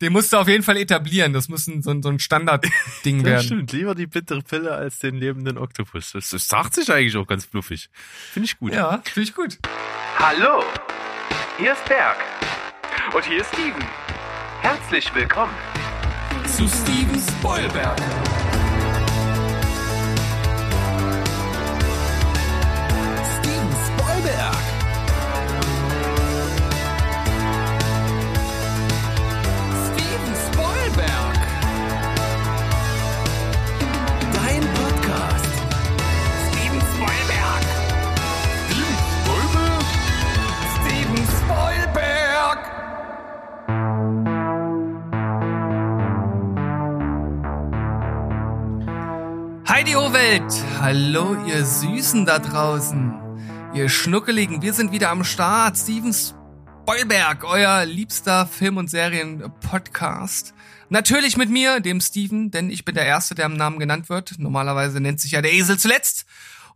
Den musst du auf jeden Fall etablieren. Das muss ein, so, ein, so ein Standardding werden. Stimmt, lieber die bittere Pille als den lebenden Oktopus. Das, das sagt sich eigentlich auch ganz fluffig. Finde ich gut. Ja, finde ich gut. Hallo, hier ist Berg. Und hier ist Steven. Herzlich willkommen zu Steven Spoilberg. Heidi O Welt, hallo ihr Süßen da draußen, ihr Schnuckeligen, wir sind wieder am Start. Steven Spoilberg, euer liebster Film- und Serien-Podcast. Natürlich mit mir, dem Steven, denn ich bin der Erste, der im Namen genannt wird. Normalerweise nennt sich ja der Esel zuletzt.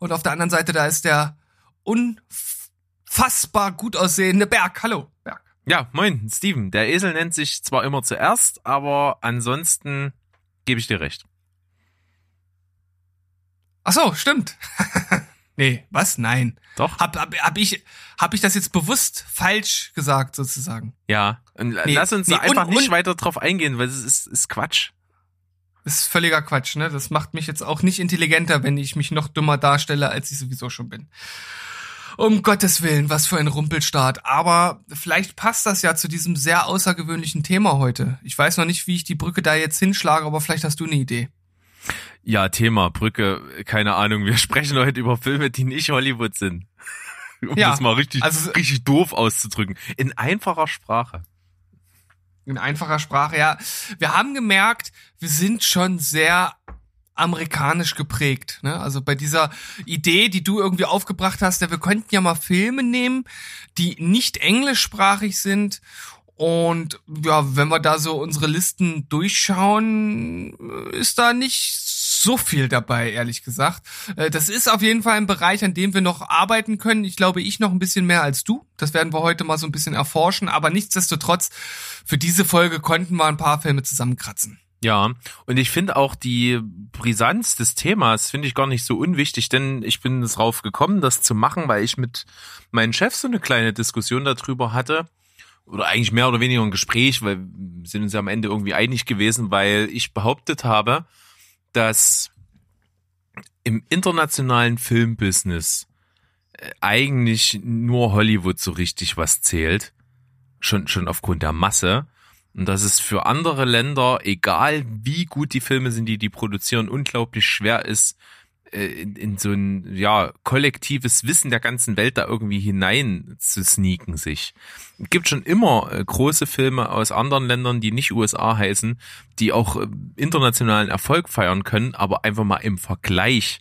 Und auf der anderen Seite, da ist der unfassbar gut aussehende Berg. Hallo, Berg. Ja, moin, Steven. Der Esel nennt sich zwar immer zuerst, aber ansonsten gebe ich dir recht. Ach so, stimmt. nee, was? Nein. Doch. Hab, hab, hab ich hab ich das jetzt bewusst falsch gesagt sozusagen? Ja, und Nee, lass uns nee, einfach und- nicht und- weiter drauf eingehen, weil es ist, ist Quatsch. Ist völliger Quatsch, ne? Das macht mich jetzt auch nicht intelligenter, wenn ich mich noch dümmer darstelle, als ich sowieso schon bin. Um Gottes Willen, was für ein Rumpelstart. Aber vielleicht passt das ja zu diesem sehr außergewöhnlichen Thema heute. Ich weiß noch nicht, wie ich die Brücke da jetzt hinschlage, aber vielleicht hast du eine Idee. Ja, Thema, Brücke, keine Ahnung. Wir sprechen heute über Filme, die nicht Hollywood sind. Um Ja, das mal richtig, also- richtig doof auszudrücken. In einfacher Sprache. In einfacher Sprache, ja. Wir haben gemerkt, wir sind schon sehr amerikanisch geprägt. Ne? Also bei dieser Idee, die du irgendwie aufgebracht hast, ja, wir könnten ja mal Filme nehmen, die nicht englischsprachig sind. Und ja, wenn wir da so unsere Listen durchschauen, ist da nicht so viel dabei, ehrlich gesagt. Äh, Das ist auf jeden Fall ein Bereich, an dem wir noch arbeiten können. Ich glaube, ich noch ein bisschen mehr als du. Das werden wir heute mal so ein bisschen erforschen. Aber nichtsdestotrotz, für diese Folge konnten wir ein paar Filme zusammenkratzen. Ja, und ich finde auch die Brisanz des Themas finde ich gar nicht so unwichtig, denn ich bin darauf gekommen, das zu machen, weil ich mit meinen Chefs so eine kleine Diskussion darüber hatte. Oder eigentlich mehr oder weniger ein Gespräch, weil wir sind uns ja am Ende irgendwie einig gewesen, weil ich behauptet habe, dass im internationalen Filmbusiness äh, eigentlich nur Hollywood so richtig was zählt. Schon, schon aufgrund der Masse. Und dass es für andere Länder, egal wie gut die Filme sind, die die produzieren, unglaublich schwer ist, in, in so ein ja kollektives Wissen der ganzen Welt da irgendwie hinein zu sneaken sich. Es gibt schon immer äh, große Filme aus anderen Ländern, die nicht USA heißen, die auch äh, internationalen Erfolg feiern können, aber einfach mal im Vergleich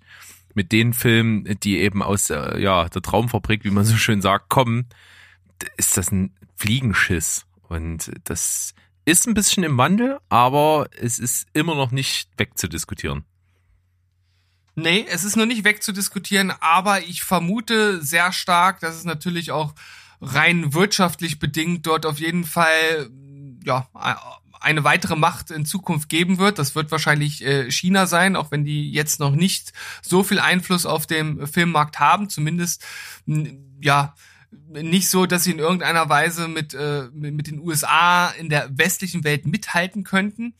mit den Filmen, die eben aus äh, ja der Traumfabrik, wie man so schön sagt, kommen, ist das ein Fliegenschiss. Und das ist ein bisschen im Wandel, aber es ist immer noch nicht wegzudiskutieren. Nee, es ist nur nicht wegzudiskutieren, aber ich vermute sehr stark, dass es natürlich auch rein wirtschaftlich bedingt dort auf jeden Fall ja eine weitere Macht in Zukunft geben wird. Das wird wahrscheinlich äh, China sein, auch wenn die jetzt noch nicht so viel Einfluss auf dem Filmmarkt haben, zumindest n- ja nicht so, dass sie in irgendeiner Weise mit, äh, mit den USA in der westlichen Welt mithalten könnten.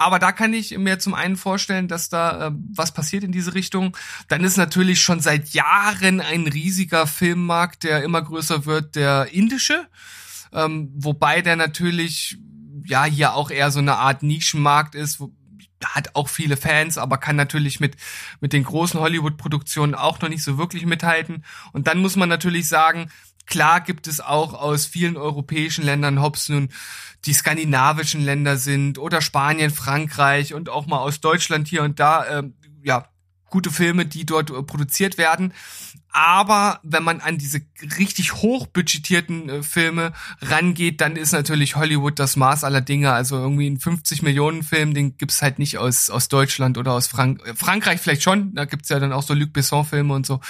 Aber da kann ich mir zum einen vorstellen, dass da äh, was passiert in diese Richtung. Dann ist natürlich schon seit Jahren ein riesiger Filmmarkt, der immer größer wird, der indische. Ähm, wobei der natürlich ja hier auch eher so eine Art Nischenmarkt ist, wo, hat auch viele Fans, aber kann natürlich mit, mit den großen Hollywood-Produktionen auch noch nicht so wirklich mithalten. Und dann muss man natürlich sagen, klar gibt es auch aus vielen europäischen Ländern, ob es nun die skandinavischen Länder sind oder Spanien, Frankreich und auch mal aus Deutschland hier und da, ähm, ja, gute Filme, die dort äh, produziert werden. Aber wenn man an diese richtig hochbudgetierten äh, Filme rangeht, dann ist natürlich Hollywood das Maß aller Dinge. Also irgendwie ein 50 Millionen Film, den gibt's halt nicht aus, aus Deutschland oder aus Frank äh, Frankreich vielleicht schon. Da gibt's ja dann auch so Luc Besson Filme und so.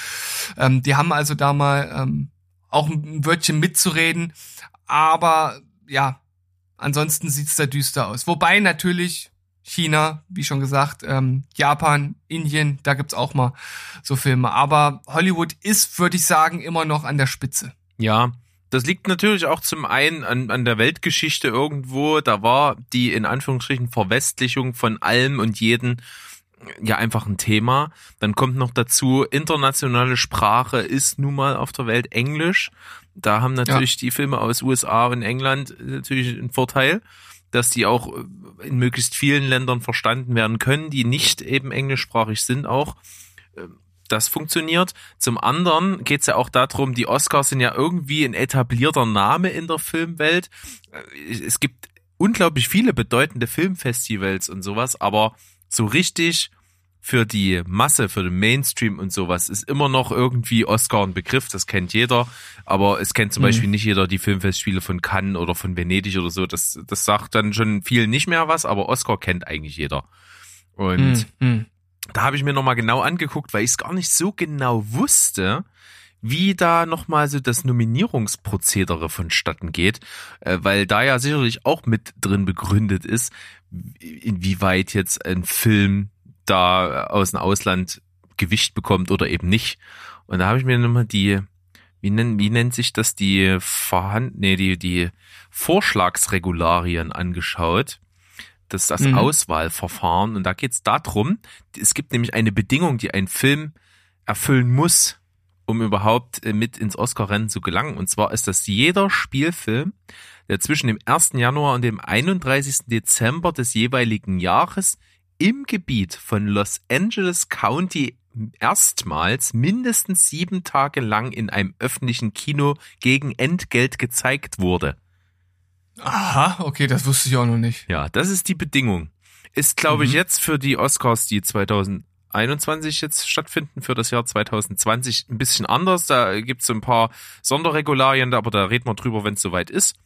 Ähm, die haben also da mal ähm, auch ein Wörtchen mitzureden. Aber ja, Ansonsten sieht's da düster aus. Wobei natürlich China, wie schon gesagt, ähm, Japan, Indien, da gibt's auch mal so Filme. Aber Hollywood ist, würde ich sagen, immer noch an der Spitze. Ja, das liegt natürlich auch zum einen an, an der Weltgeschichte irgendwo. Da war die in Anführungsstrichen Verwestlichung von allem und jeden ja einfach ein Thema. Dann kommt noch dazu, internationale Sprache ist nun mal auf der Welt Englisch. Da haben natürlich ja. die Filme aus USA und England natürlich einen Vorteil, dass die auch in möglichst vielen Ländern verstanden werden können, die nicht eben englischsprachig sind auch. Das funktioniert. Zum anderen geht es ja auch darum, die Oscars sind ja irgendwie ein etablierter Name in der Filmwelt. Es gibt unglaublich viele bedeutende Filmfestivals und sowas, aber so richtig für die Masse, für den Mainstream und sowas ist immer noch irgendwie Oscar ein Begriff, das kennt jeder, aber es kennt zum mhm. Beispiel nicht jeder die Filmfestspiele von Cannes oder von Venedig oder so. Das, das sagt dann schon vielen nicht mehr was, aber Oscar kennt eigentlich jeder. Und mhm. da habe ich mir nochmal genau angeguckt, weil ich es gar nicht so genau wusste, wie da nochmal so das Nominierungsprozedere vonstatten geht, äh, weil da ja sicherlich auch mit drin begründet ist, inwieweit jetzt ein Film da aus dem Ausland Gewicht bekommt oder eben nicht. Und da habe ich mir nochmal die, wie, nennt, wie nennt sich das, die Vorhand, nee, die, die Vorschlagsregularien angeschaut. Das ist das mhm. Auswahlverfahren. Und da geht es darum, es gibt nämlich eine Bedingung, die ein Film erfüllen muss, um überhaupt äh, mit ins Oscar-Rennen zu gelangen. Und zwar ist das jeder Spielfilm, der zwischen dem 1. Januar und dem 31. Dezember des jeweiligen Jahres im Gebiet von Los Angeles County erstmals mindestens sieben Tage lang in einem öffentlichen Kino gegen Entgelt gezeigt wurde. Aha, okay, das wusste ich auch noch nicht. Ja, das ist die Bedingung. Ist, glaube mhm. ich, jetzt für die Oscars, die 2021 jetzt stattfinden, für das Jahr 2020 ein bisschen anders. Da gibt es ein paar Sonderregularien, aber da reden wir drüber, wenn es soweit ist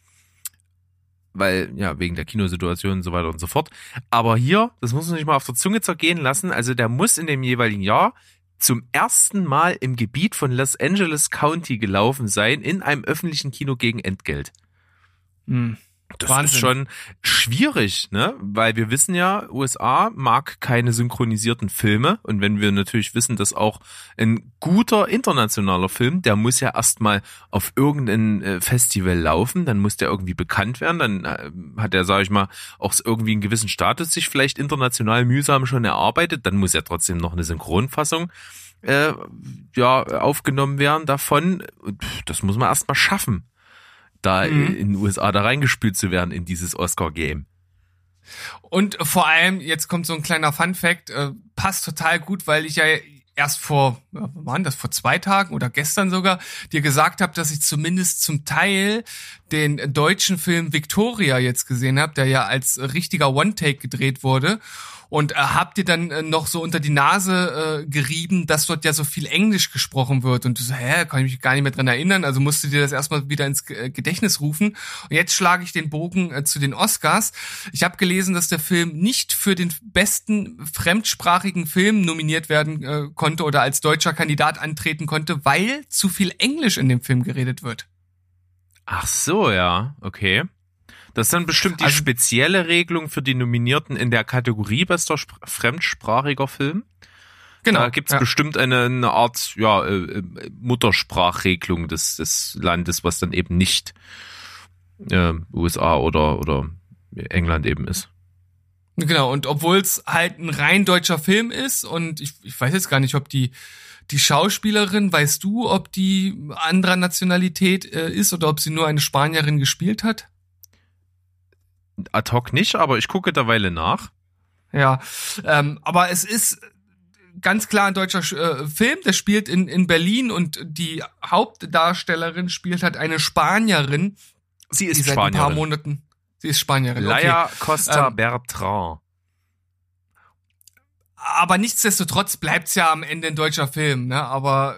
weil ja wegen der Kinosituation und so weiter und so fort. Aber hier, das muss man sich mal auf der Zunge zergehen lassen. Also der muss in dem jeweiligen Jahr zum ersten Mal im Gebiet von Los Angeles County gelaufen sein in einem öffentlichen Kino gegen Entgelt. Hm. Das Wahnsinn. ist schon schwierig, ne? Weil wir wissen ja, USA mag keine synchronisierten Filme. Und wenn wir natürlich wissen, dass auch ein guter internationaler Film, der muss ja erstmal auf irgendein äh, Festival laufen, dann muss der irgendwie bekannt werden, dann äh, hat er, sage ich mal, auch irgendwie einen gewissen Status sich vielleicht international mühsam schon erarbeitet, dann muss ja trotzdem noch eine Synchronfassung äh, ja aufgenommen werden davon. Das muss man erstmal schaffen da mhm. in den USA da reingespült zu werden in dieses Oscar-Game. Und vor allem, jetzt kommt so ein kleiner Fun-Fact, äh, passt total gut, weil ich ja erst vor, waren das vor zwei Tagen oder gestern sogar, dir gesagt habe, dass ich zumindest zum Teil den deutschen Film Victoria jetzt gesehen habe, der ja als richtiger One-Take gedreht wurde. Und äh, habt ihr dann äh, noch so unter die Nase äh, gerieben, dass dort ja so viel Englisch gesprochen wird? Und du so, hä, kann ich mich gar nicht mehr dran erinnern. Also musst du dir das erstmal wieder ins äh, Gedächtnis rufen. Und jetzt schlage ich den Bogen äh, zu den Oscars. Ich habe gelesen, dass der Film nicht für den besten fremdsprachigen Film nominiert werden äh, konnte oder als deutscher Kandidat antreten konnte, weil zu viel Englisch in dem Film geredet wird. Ach so, ja, okay. Das ist dann bestimmt die also, spezielle Regelung für die Nominierten in der Kategorie bester fremdsprachiger Film. Genau. Da gibt's ja. bestimmt eine, eine Art ja, äh, äh, Muttersprachregelung des, des Landes, was dann eben nicht äh, USA oder, oder England eben ist. Genau, und obwohl es halt ein rein deutscher Film ist und ich, ich weiß jetzt gar nicht, ob die die Schauspielerin, weißt du, ob die anderer Nationalität äh, ist oder ob sie nur eine Spanierin gespielt hat? Ad hoc nicht, aber ich gucke derweile nach. Ja, ähm, aber es ist ganz klar ein deutscher äh, Film, der spielt in, in Berlin und die Hauptdarstellerin spielt halt eine Spanierin. Sie ist die seit Spanierin. ein paar Monaten. Sie ist Spanierin. Laia okay. Costa ähm, Bertrand. Aber nichtsdestotrotz bleibt's ja am Ende ein deutscher Film, ne? Aber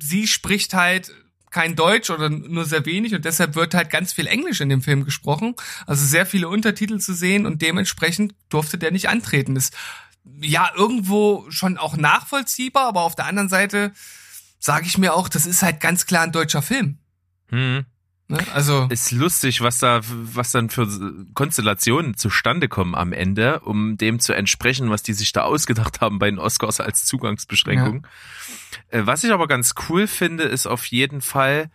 sie spricht halt kein Deutsch oder nur sehr wenig und deshalb wird halt ganz viel Englisch in dem Film gesprochen. Also sehr viele Untertitel zu sehen und dementsprechend durfte der nicht antreten. Ist ja irgendwo schon auch nachvollziehbar, aber auf der anderen Seite sage ich mir auch, das ist halt ganz klar ein deutscher Film. Hm. Ne? Also Ist lustig, was da, was dann für Konstellationen zustande kommen am Ende, um dem zu entsprechen, was die sich da ausgedacht haben bei den Oscars als Zugangsbeschränkung. Äh, Was ich aber ganz cool finde, ist auf jeden Fall,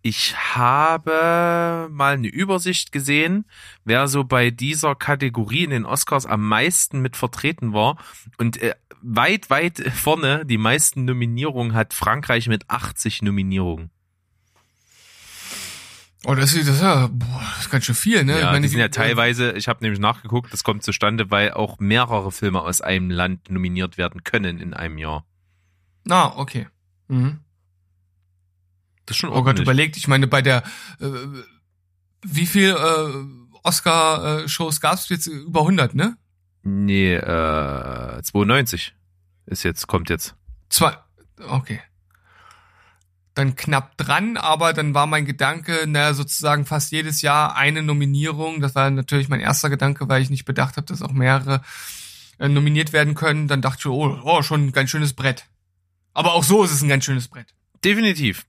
ich habe mal eine Übersicht gesehen, wer so bei dieser Kategorie in den Oscars am meisten mit vertreten war. Und äh, weit, weit vorne die meisten Nominierungen hat Frankreich mit 80 Nominierungen. Oh, das ist, das ist ja, boah, das ist ganz schön viel, ne? Ja, ich meine, die sind ja teilweise, ich habe nämlich nachgeguckt, das kommt zustande, weil auch mehrere Filme aus einem Land nominiert werden können in einem Jahr. Ah, okay. Mhm. Das ist schon Oh Gott, überlegt, ich meine, bei der, äh, wie viel äh, Oscar-Shows gab's jetzt? Über 100, ne? Nee, äh, 92 ist jetzt, kommt jetzt. Zwei, okay. Dann knapp dran, aber dann war mein Gedanke, naja, sozusagen fast jedes Jahr eine Nominierung. Das war natürlich mein erster Gedanke, weil ich nicht bedacht habe, dass auch mehrere äh, nominiert werden können. Dann dachte ich, oh, oh, schon ein ganz schönes Brett. Aber auch so ist es ein ganz schönes Brett. Definitiv.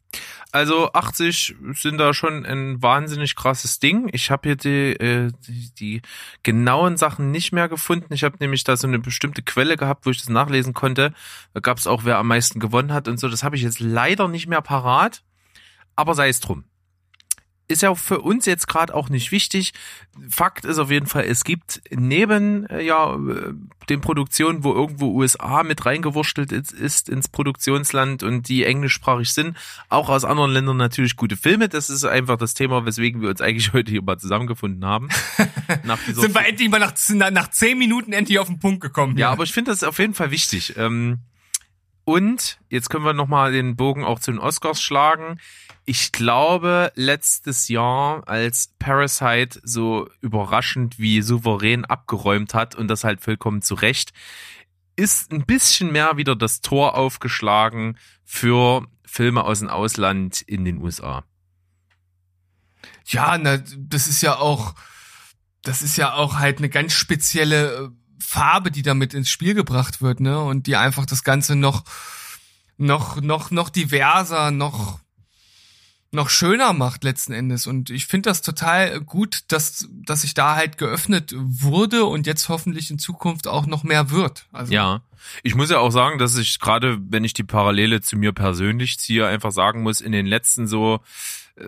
Also 80 sind da schon ein wahnsinnig krasses Ding. Ich habe hier die, äh, die, die genauen Sachen nicht mehr gefunden. Ich habe nämlich da so eine bestimmte Quelle gehabt, wo ich das nachlesen konnte. Da gab es auch, wer am meisten gewonnen hat und so. Das habe ich jetzt leider nicht mehr parat. Aber sei es drum. Ist ja für uns jetzt gerade auch nicht wichtig. Fakt ist auf jeden Fall, es gibt neben äh, ja äh, den Produktionen, wo irgendwo USA mit reingewurschtelt ist, ist ins Produktionsland und die englischsprachig sind, auch aus anderen Ländern natürlich gute Filme. Das ist einfach das Thema, weswegen wir uns eigentlich heute hier mal zusammengefunden haben. Sind wir endlich mal nach, nach zehn Minuten endlich auf den Punkt gekommen. ja, aber ich finde das auf jeden Fall wichtig. Ähm, und jetzt können wir nochmal den Bogen auch zu den Oscars schlagen. Ich glaube, letztes Jahr, als Parasite so überraschend wie souverän abgeräumt hat und das halt vollkommen zu Recht, ist ein bisschen mehr wieder das Tor aufgeschlagen für Filme aus dem Ausland in den USA. Ja, na, das ist ja auch, das ist ja auch halt eine ganz spezielle äh, Farbe, die damit ins Spiel gebracht wird, ne? Und die einfach das Ganze noch, noch, noch, noch diverser, noch, noch schöner macht letzten Endes. Und ich finde das total gut, dass, dass sich da halt geöffnet wurde und jetzt hoffentlich in Zukunft auch noch mehr wird. Also, Ja, ich muss ja auch sagen, dass ich gerade, wenn ich die Parallele zu mir persönlich ziehe, einfach sagen muss, in den letzten so äh,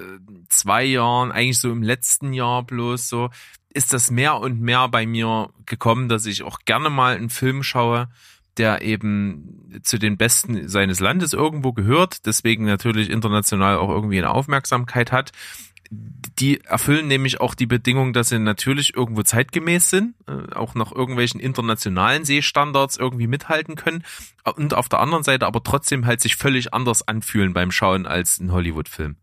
zwei Jahren, eigentlich so im letzten Jahr bloß so, ist das mehr und mehr bei mir gekommen, dass ich auch gerne mal einen Film schaue, der eben zu den Besten seines Landes irgendwo gehört, deswegen natürlich international auch irgendwie eine Aufmerksamkeit hat. Die erfüllen nämlich auch die Bedingung, dass sie natürlich irgendwo zeitgemäß sind, äh, auch nach irgendwelchen internationalen Sehstandards irgendwie mithalten können und auf der anderen Seite aber trotzdem halt sich völlig anders anfühlen beim Schauen als ein Hollywood-Film.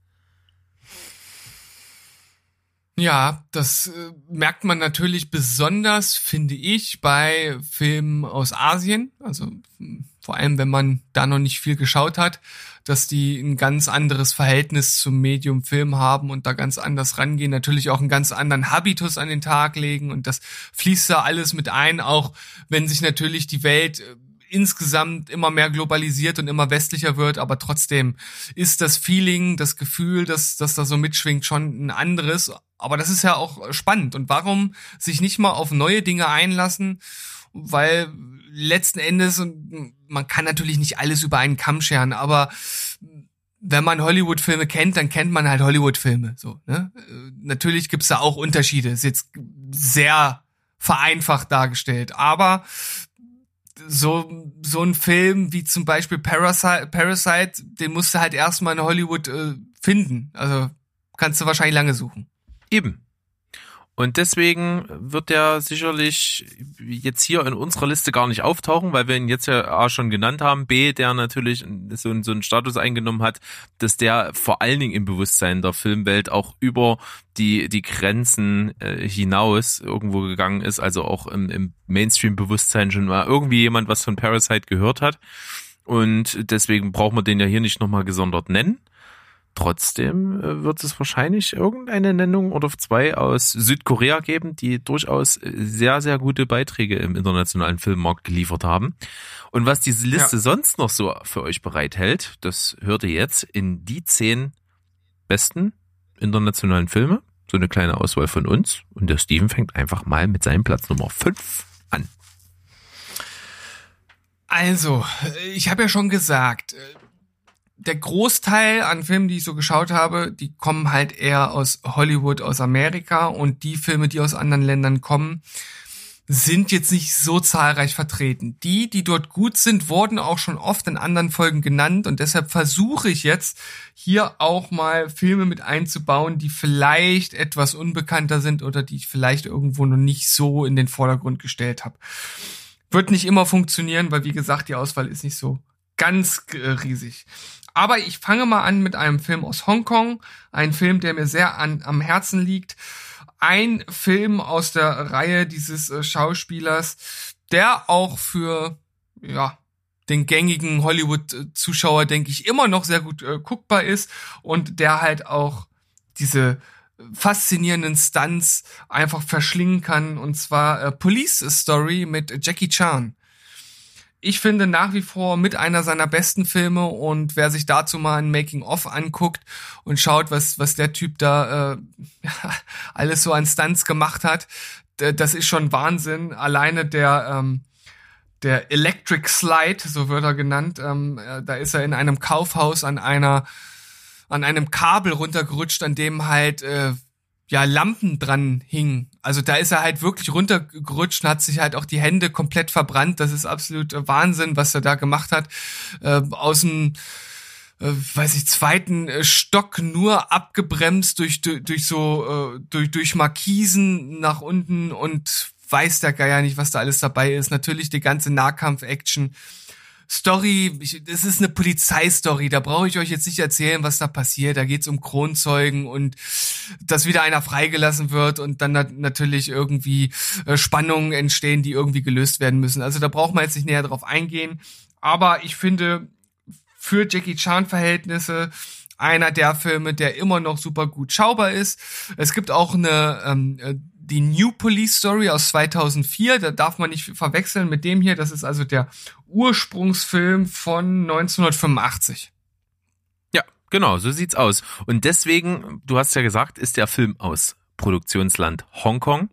Ja, das äh, merkt man natürlich besonders, finde ich, bei Filmen aus Asien. Also mh, vor allem, wenn man da noch nicht viel geschaut hat, dass die ein ganz anderes Verhältnis zum Medium Film haben und da ganz anders rangehen. Natürlich auch einen ganz anderen Habitus an den Tag legen und das fließt da alles mit ein, auch wenn sich natürlich die Welt äh, insgesamt immer mehr globalisiert und immer westlicher wird, aber trotzdem ist das Feeling, das Gefühl, das, das da so mitschwingt, schon ein anderes. Aber das ist ja auch spannend. Und warum sich nicht mal auf neue Dinge einlassen? Weil letzten Endes, und man kann natürlich nicht alles über einen Kamm scheren, aber wenn man Hollywood-Filme kennt, dann kennt man halt Hollywood-Filme. So, ne? Äh, Natürlich gibt's da auch Unterschiede. Ist jetzt sehr vereinfacht dargestellt. Aber so, so ein Film wie zum Beispiel Parasite, Parasite den musst du halt erstmal in Hollywood äh, finden. Also kannst du wahrscheinlich lange suchen. Eben. Und deswegen wird der sicherlich jetzt hier in unserer Liste gar nicht auftauchen, weil wir ihn jetzt ja A schon genannt haben, B, der natürlich so, so einen Status eingenommen hat, dass der vor allen Dingen im Bewusstsein der Filmwelt auch über die, die Grenzen äh, hinaus irgendwo gegangen ist, also auch im, im Mainstream-Bewusstsein schon mal irgendwie jemand was von Parasite gehört hat. Und deswegen braucht man den ja hier nicht nochmal gesondert nennen. Trotzdem äh, wird es wahrscheinlich irgendeine Nennung oder zwei aus Südkorea geben, die durchaus äh, sehr, sehr gute Beiträge im internationalen Filmmarkt geliefert haben. Und was diese Liste Ja. sonst noch so für euch bereithält, das hört ihr jetzt in die zehn besten internationalen Filme. So eine kleine Auswahl von uns. Und der Steven fängt einfach mal mit seinem Platz Nummer 5 an. Also, ich habe ja schon gesagt, äh, der Großteil an Filmen, die ich so geschaut habe, die kommen halt eher aus Hollywood, aus Amerika und die Filme, die aus anderen Ländern kommen, sind jetzt nicht so zahlreich vertreten. Die, die dort gut sind, wurden auch schon oft in anderen Folgen genannt und deshalb versuche ich jetzt hier auch mal Filme mit einzubauen, die vielleicht etwas unbekannter sind oder die ich vielleicht irgendwo noch nicht so in den Vordergrund gestellt habe. Wird nicht immer funktionieren, weil wie gesagt, die Auswahl ist nicht so ganz riesig. Aber ich fange mal an mit einem Film aus Hongkong, ein Film, der mir sehr an, am Herzen liegt. Ein Film aus der Reihe dieses äh, Schauspielers, der auch für ja den gängigen Hollywood-Zuschauer, denke ich, immer noch sehr gut äh, guckbar ist und der halt auch diese faszinierenden Stunts einfach verschlingen kann und zwar äh, Police Story mit Jackie Chan ich finde nach wie vor mit einer seiner besten Filme und wer sich dazu mal ein Making-of anguckt und schaut, was, was der Typ da äh, alles so an Stunts gemacht hat, das ist schon Wahnsinn. Alleine der, ähm, der Electric Slide, so wird er genannt, ähm, äh, da ist er in einem Kaufhaus an einer an einem Kabel runtergerutscht, an dem halt äh, ja Lampen dran hingen. Also da ist er halt wirklich runtergerutscht und hat sich halt auch die Hände komplett verbrannt. Das ist absolut Wahnsinn, was er da gemacht hat. Äh, aus dem äh, weiß ich, zweiten äh, Stock nur abgebremst durch, durch, durch so, äh, durch, durch Markisen nach unten und weiß der Geier nicht, was da alles dabei ist. Natürlich die ganze Nahkampf-Action. Story, ich, das ist eine Polizeistory, da brauche ich euch jetzt nicht erzählen, was da passiert. Da geht's um Kronzeugen und dass wieder einer freigelassen wird und dann nat natürlich irgendwie äh, Spannungen entstehen, die irgendwie gelöst werden müssen. Also da braucht man jetzt nicht näher drauf eingehen. Aber ich finde, für Jackie Chan-Verhältnisse einer der Filme, der immer noch super gut schaubar ist. Es gibt auch eine ähm, äh, die New Police Story aus 2004. Da darf man nicht verwechseln mit dem hier. Das ist also der Ursprungsfilm von 1985. Ja, genau, so sieht's aus. Und deswegen, du hast ja gesagt, ist der Film aus Produktionsland Hongkong.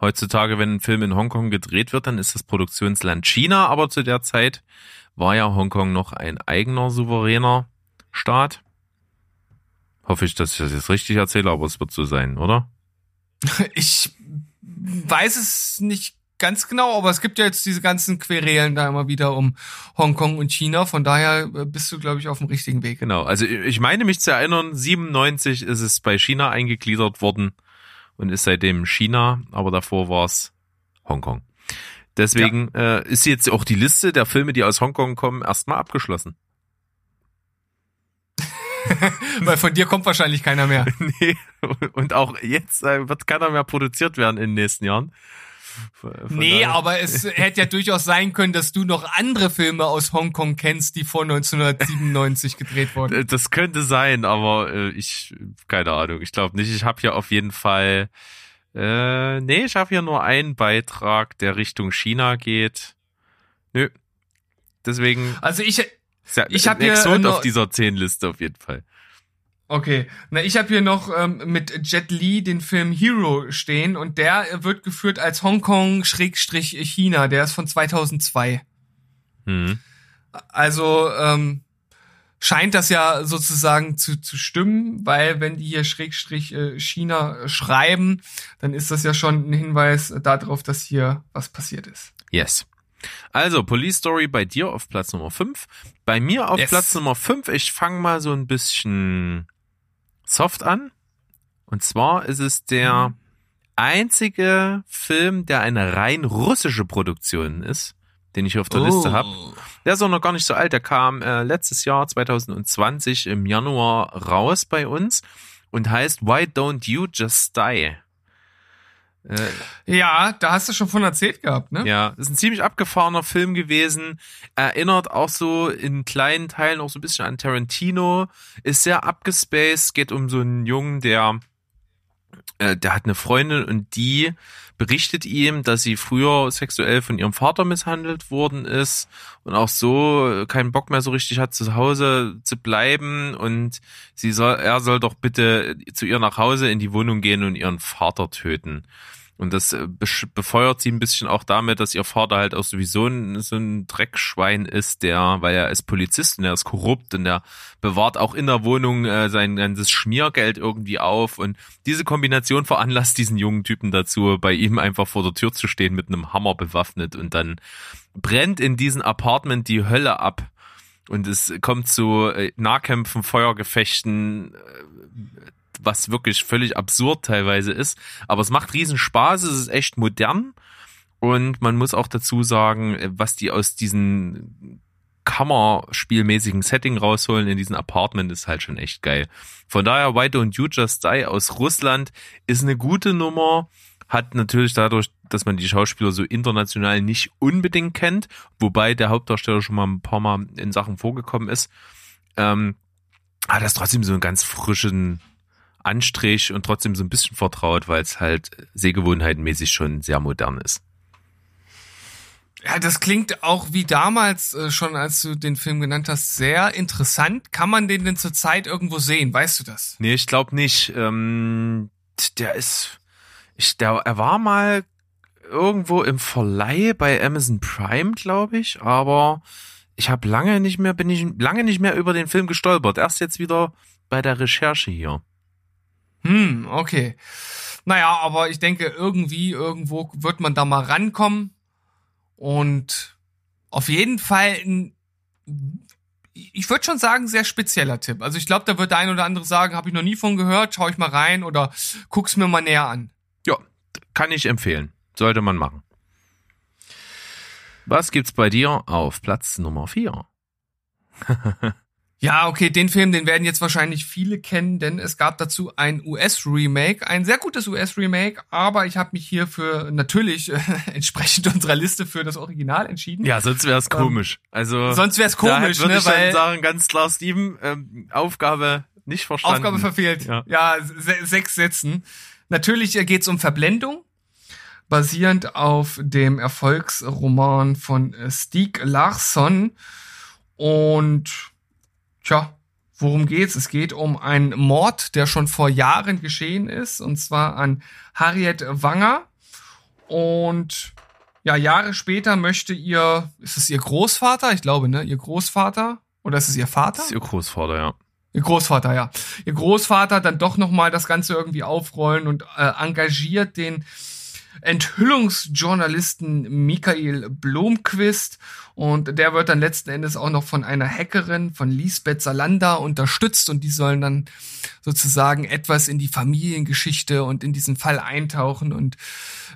Heutzutage, wenn ein Film in Hongkong gedreht wird, dann ist das Produktionsland China, aber zu der Zeit war ja Hongkong noch ein eigener souveräner Staat. Hoffe ich, dass ich das jetzt richtig erzähle, aber es wird so sein, oder? Ich weiß es nicht ganz genau, aber es gibt ja jetzt diese ganzen Querelen da immer wieder um Hongkong und China. Von daher äh, bist du, glaube ich, auf dem richtigen Weg. Genau. Also ich meine mich zu erinnern, 97 ist es bei China eingegliedert worden und ist seitdem China, aber davor war es Hongkong. Deswegen ja. äh, ist jetzt auch die Liste der Filme, die aus Hongkong kommen, erstmal abgeschlossen. Weil von dir kommt wahrscheinlich keiner mehr. nee, und auch jetzt äh, wird keiner mehr produziert werden in den nächsten Jahren. Von nee, daher. aber es hätte ja durchaus sein können, dass du noch andere Filme aus Hongkong kennst, die vor 1997 gedreht wurden. Das könnte sein, aber äh, ich, keine Ahnung, ich glaube nicht. Ich habe hier auf jeden Fall, äh, nee, ich habe hier nur einen Beitrag, der Richtung China geht. Nö. Deswegen. Also ich, ja ich habe hier Exot auf dieser 10 Liste auf jeden Fall. Okay, na ich habe hier noch ähm, mit Jet Li den Film Hero stehen und der wird geführt als Hongkong Schrägstrich China. Der ist von 2002. Mhm. Also ähm, scheint das ja sozusagen zu, zu stimmen, weil wenn die hier Schrägstrich äh, China schreiben, dann ist das ja schon ein Hinweis darauf, dass hier was passiert ist. Yes. Also, Police Story bei dir auf Platz Nummer 5. Bei mir auf yes. Platz Nummer 5, ich fange mal so ein bisschen soft an. Und zwar ist es der einzige Film, der eine rein russische Produktion ist, den ich auf der oh. Liste habe. Der ist auch noch gar nicht so alt. Der kam äh, letztes Jahr 2020 im Januar raus bei uns und heißt Why Don't You Just Die? Äh, ja, da hast du schon von erzählt gehabt, ne? Ja, ist ein ziemlich abgefahrener Film gewesen. Erinnert auch so in kleinen Teilen auch so ein bisschen an Tarantino. Ist sehr abgespaced. Geht um so einen Jungen, der äh, der hat eine Freundin und die berichtet ihm, dass sie früher sexuell von ihrem Vater misshandelt worden ist und auch so keinen Bock mehr so richtig hat, zu Hause zu bleiben und sie soll, er soll doch bitte zu ihr nach Hause in die Wohnung gehen und ihren Vater töten. Und das äh, befeuert sie ein bisschen auch damit, dass ihr Vater halt auch sowieso ein, so ein Dreckschwein ist, der, weil er ist Polizist und er ist korrupt und er bewahrt auch in der Wohnung äh, sein ganzes Schmiergeld irgendwie auf. Und diese Kombination veranlasst diesen jungen Typen dazu, bei ihm einfach vor der Tür zu stehen mit einem Hammer bewaffnet und dann brennt in diesem Apartment die Hölle ab. Und es kommt zu äh, Nahkämpfen, Feuergefechten, äh, was wirklich völlig absurd teilweise ist. Aber es macht riesen Spaß, es ist echt modern. Und man muss auch dazu sagen, äh, was die aus diesen Kammerspielmäßigen Setting rausholen in diesem Apartment ist halt schon echt geil. Von daher, Why Don't You Just Die aus Russland ist eine gute Nummer. Hat natürlich dadurch, dass man die Schauspieler so international nicht unbedingt kennt, wobei der Hauptdarsteller schon mal ein paar Mal in Sachen vorgekommen ist, ähm, hat das trotzdem so einen ganz frischen Anstrich und trotzdem so ein bisschen vertraut, weil es halt sehgewohnheitenmäßig schon sehr modern ist. Ja, das klingt auch wie damals äh, schon, als du den Film genannt hast, sehr interessant. Kann man den denn zurzeit irgendwo sehen? Weißt du das? Nee, ich glaube nicht. Ähm, der ist, ich, der, er war mal irgendwo im Verleih bei Amazon Prime, glaube ich, aber ich habe lange nicht mehr, bin ich lange nicht mehr über den Film gestolpert. Erst jetzt wieder bei der Recherche hier. Hm, okay. Naja, aber ich denke, irgendwie, irgendwo wird man da mal rankommen. Und auf jeden Fall ein, ich würde schon sagen, sehr spezieller Tipp. Also ich glaube, da wird der ein oder andere sagen, habe ich noch nie von gehört, schau ich mal rein oder guck's mir mal näher an. Ja, kann ich empfehlen. Sollte man machen. Was gibt's bei dir auf Platz Nummer 4? Ja, okay, den Film, den werden jetzt wahrscheinlich viele kennen, denn es gab dazu ein US-Remake, ein sehr gutes US-Remake, aber ich habe mich hier für natürlich äh, entsprechend unserer Liste für das Original entschieden. Ja, sonst wäre es komisch. Also Sonst wär's komisch, da ne, ich weil sagen, ganz klar, Steven, ähm, Aufgabe nicht verstanden. Aufgabe verfehlt. Ja. Ja, se sechs Sätzen. Natürlich äh, geht's um Verblendung, basierend auf dem Erfolgsroman von äh, Stieg Larsson. Und tja, worum geht's? Es geht um einen Mord, der schon vor Jahren geschehen ist, und zwar an Harriet Wanger. Und ja, Jahre später möchte ihr, ist es ihr Großvater? Ich glaube, ne? Ihr Großvater? Oder ist es ihr Vater? Das ist ihr Großvater, ja. Ihr Großvater, ja. Ihr Großvater dann doch nochmal das Ganze irgendwie aufrollen und äh, engagiert den Enthüllungsjournalisten Michael Blomquist und der wird dann letzten Endes auch noch von einer Hackerin von Lisbeth Salander unterstützt. Und die sollen dann sozusagen etwas in die Familiengeschichte und in diesen Fall eintauchen. Und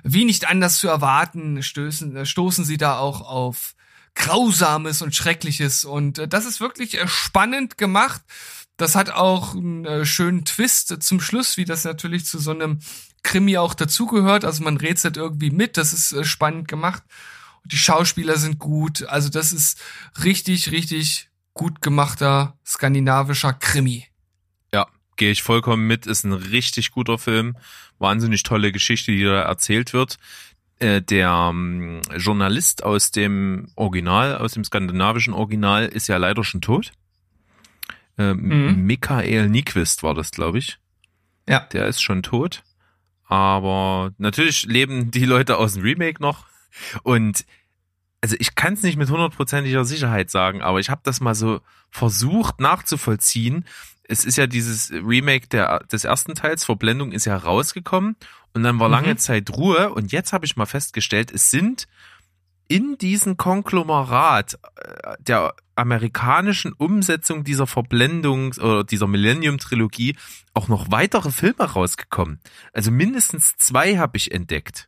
wie nicht anders zu erwarten, stößen, stoßen sie da auch auf Grausames und Schreckliches. Und äh, das ist wirklich äh, spannend gemacht. Das hat auch einen äh, schönen Twist zum Schluss, wie das natürlich zu so einem Krimi auch dazugehört. Also man rätselt irgendwie mit, das ist äh, spannend gemacht. Die Schauspieler sind gut. Also das ist richtig, richtig gut gemachter skandinavischer Krimi. Ja, gehe ich vollkommen mit. Ist ein richtig guter Film. Wahnsinnig tolle Geschichte, die da erzählt wird. Äh, Der ähm, Journalist aus dem Original, aus dem skandinavischen Original, ist ja leider schon tot. Äh, Mhm. Michael Nyquist war das, glaube ich. Ja. Der ist schon tot. Aber natürlich leben die Leute aus dem Remake noch. Und also ich kann es nicht mit hundertprozentiger Sicherheit sagen, aber ich habe das mal so versucht nachzuvollziehen. Es ist ja dieses Remake der, des ersten Teils, Verblendung ist ja rausgekommen und dann war Mhm. lange Zeit Ruhe und jetzt habe ich mal festgestellt, es sind in diesem Konglomerat äh, der amerikanischen Umsetzung dieser Verblendung oder dieser Millennium-Trilogie auch noch weitere Filme rausgekommen. Also mindestens zwei habe ich entdeckt.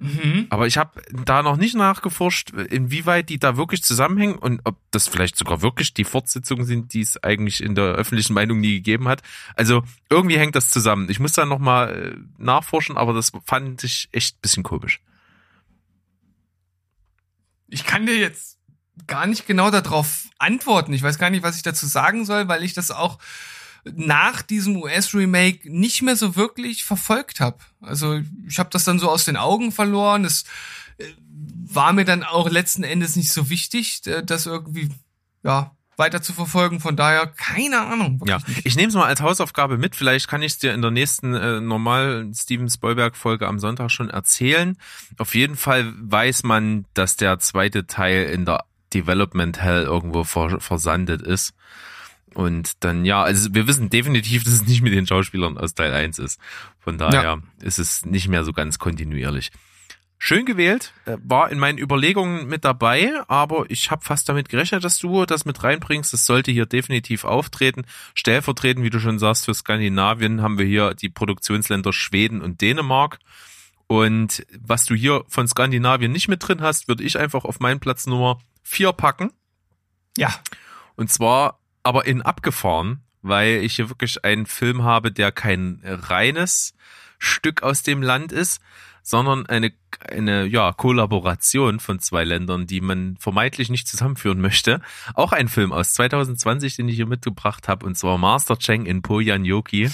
Mhm. Aber ich habe da noch nicht nachgeforscht, inwieweit die da wirklich zusammenhängen und ob das vielleicht sogar wirklich die Fortsetzungen sind, die es eigentlich in der öffentlichen Meinung nie gegeben hat. Also irgendwie hängt das zusammen. Ich muss da noch mal äh, nachforschen, aber das fand ich echt ein bisschen komisch. Ich kann dir jetzt gar nicht genau darauf antworten. Ich weiß gar nicht, was ich dazu sagen soll, weil ich das auch nach diesem US-Remake nicht mehr so wirklich verfolgt habe. Also ich habe das dann so aus den Augen verloren. Es äh, war mir dann auch letzten Endes nicht so wichtig, äh, das irgendwie ja weiter zu verfolgen. Von daher keine Ahnung. Ja, ich nehme es mal als Hausaufgabe mit. Vielleicht kann ich es dir in der nächsten äh, normalen Steven Spielberg Folge am Sonntag schon erzählen. Auf jeden Fall weiß man, dass der zweite Teil in der Development Hell irgendwo vers versandet ist. Und dann, ja, also wir wissen definitiv, dass es nicht mit den Schauspielern aus Teil 1 ist. Von daher ja. ist es nicht mehr so ganz kontinuierlich. Schön gewählt, äh, war in meinen Überlegungen mit dabei, aber ich habe fast damit gerechnet, dass du das mit reinbringst. Das sollte hier definitiv auftreten. Stellvertretend, wie du schon sagst, für Skandinavien haben wir hier die Produktionsländer Schweden und Dänemark. Und was du hier von Skandinavien nicht mit drin hast, würde ich einfach auf meinen Platz Nummer vier packen. Ja. Und zwar aber in abgefahren, weil ich hier wirklich einen Film habe, der kein reines Stück aus dem Land ist, sondern eine, eine ja, Kollaboration von zwei Ländern, die man vermeintlich nicht zusammenführen möchte. Auch ein Film aus 2020, den ich hier mitgebracht habe, und zwar Master Cheng in Poyan Yoki.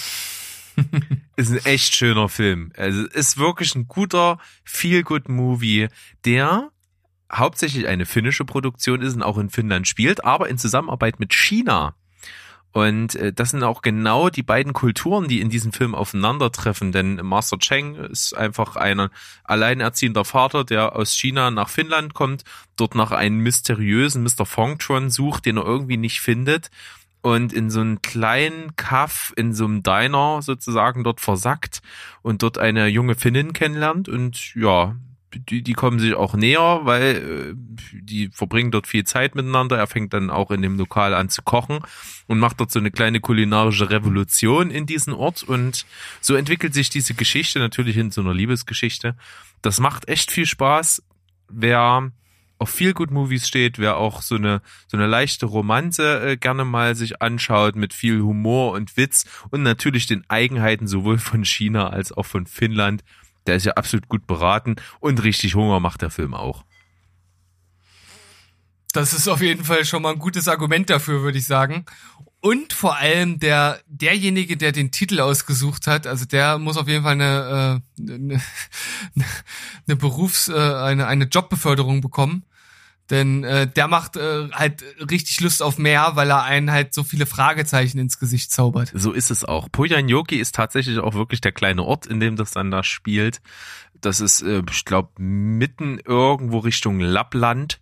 ist ein echt schöner Film. Also ist wirklich ein guter Feel-Good-Movie, der hauptsächlich eine finnische Produktion ist und auch in Finnland spielt, aber in Zusammenarbeit mit China. Und äh, das sind auch genau die beiden Kulturen, die in diesem Film aufeinandertreffen. Denn Master Cheng ist einfach ein alleinerziehender Vater, der aus China nach Finnland kommt, dort nach einem mysteriösen Mr. Fongtron sucht, den er irgendwie nicht findet und in so einen kleinen Kaff, in so einem Diner sozusagen dort versackt und dort eine junge Finnin kennenlernt und ja, die, die kommen sich auch näher, weil äh, die verbringen dort viel Zeit miteinander. Er fängt dann auch in dem Lokal an zu kochen und macht dort so eine kleine kulinarische Revolution in diesen Ort. Und so entwickelt sich diese Geschichte natürlich in so einer Liebesgeschichte. Das macht echt viel Spaß. Wer auf viel Good Movies steht, wer auch so eine so eine leichte Romanze äh, gerne mal sich anschaut mit viel Humor und Witz und natürlich den Eigenheiten sowohl von China als auch von Finnland der ist ja absolut gut beraten und richtig Hunger macht der Film auch. Das ist auf jeden Fall schon mal ein gutes Argument dafür, würde ich sagen. Und vor allem der derjenige, der den Titel ausgesucht hat, also der muss auf jeden Fall eine, äh, eine, eine Berufs-, äh, eine, eine Jobbeförderung bekommen. Denn äh, der macht äh, halt richtig Lust auf mehr, weil er einen halt so viele Fragezeichen ins Gesicht zaubert. So ist es auch. Pujanjoki ist tatsächlich auch wirklich der kleine Ort, in dem das dann da spielt. Das ist, äh, ich glaube, mitten irgendwo Richtung Lappland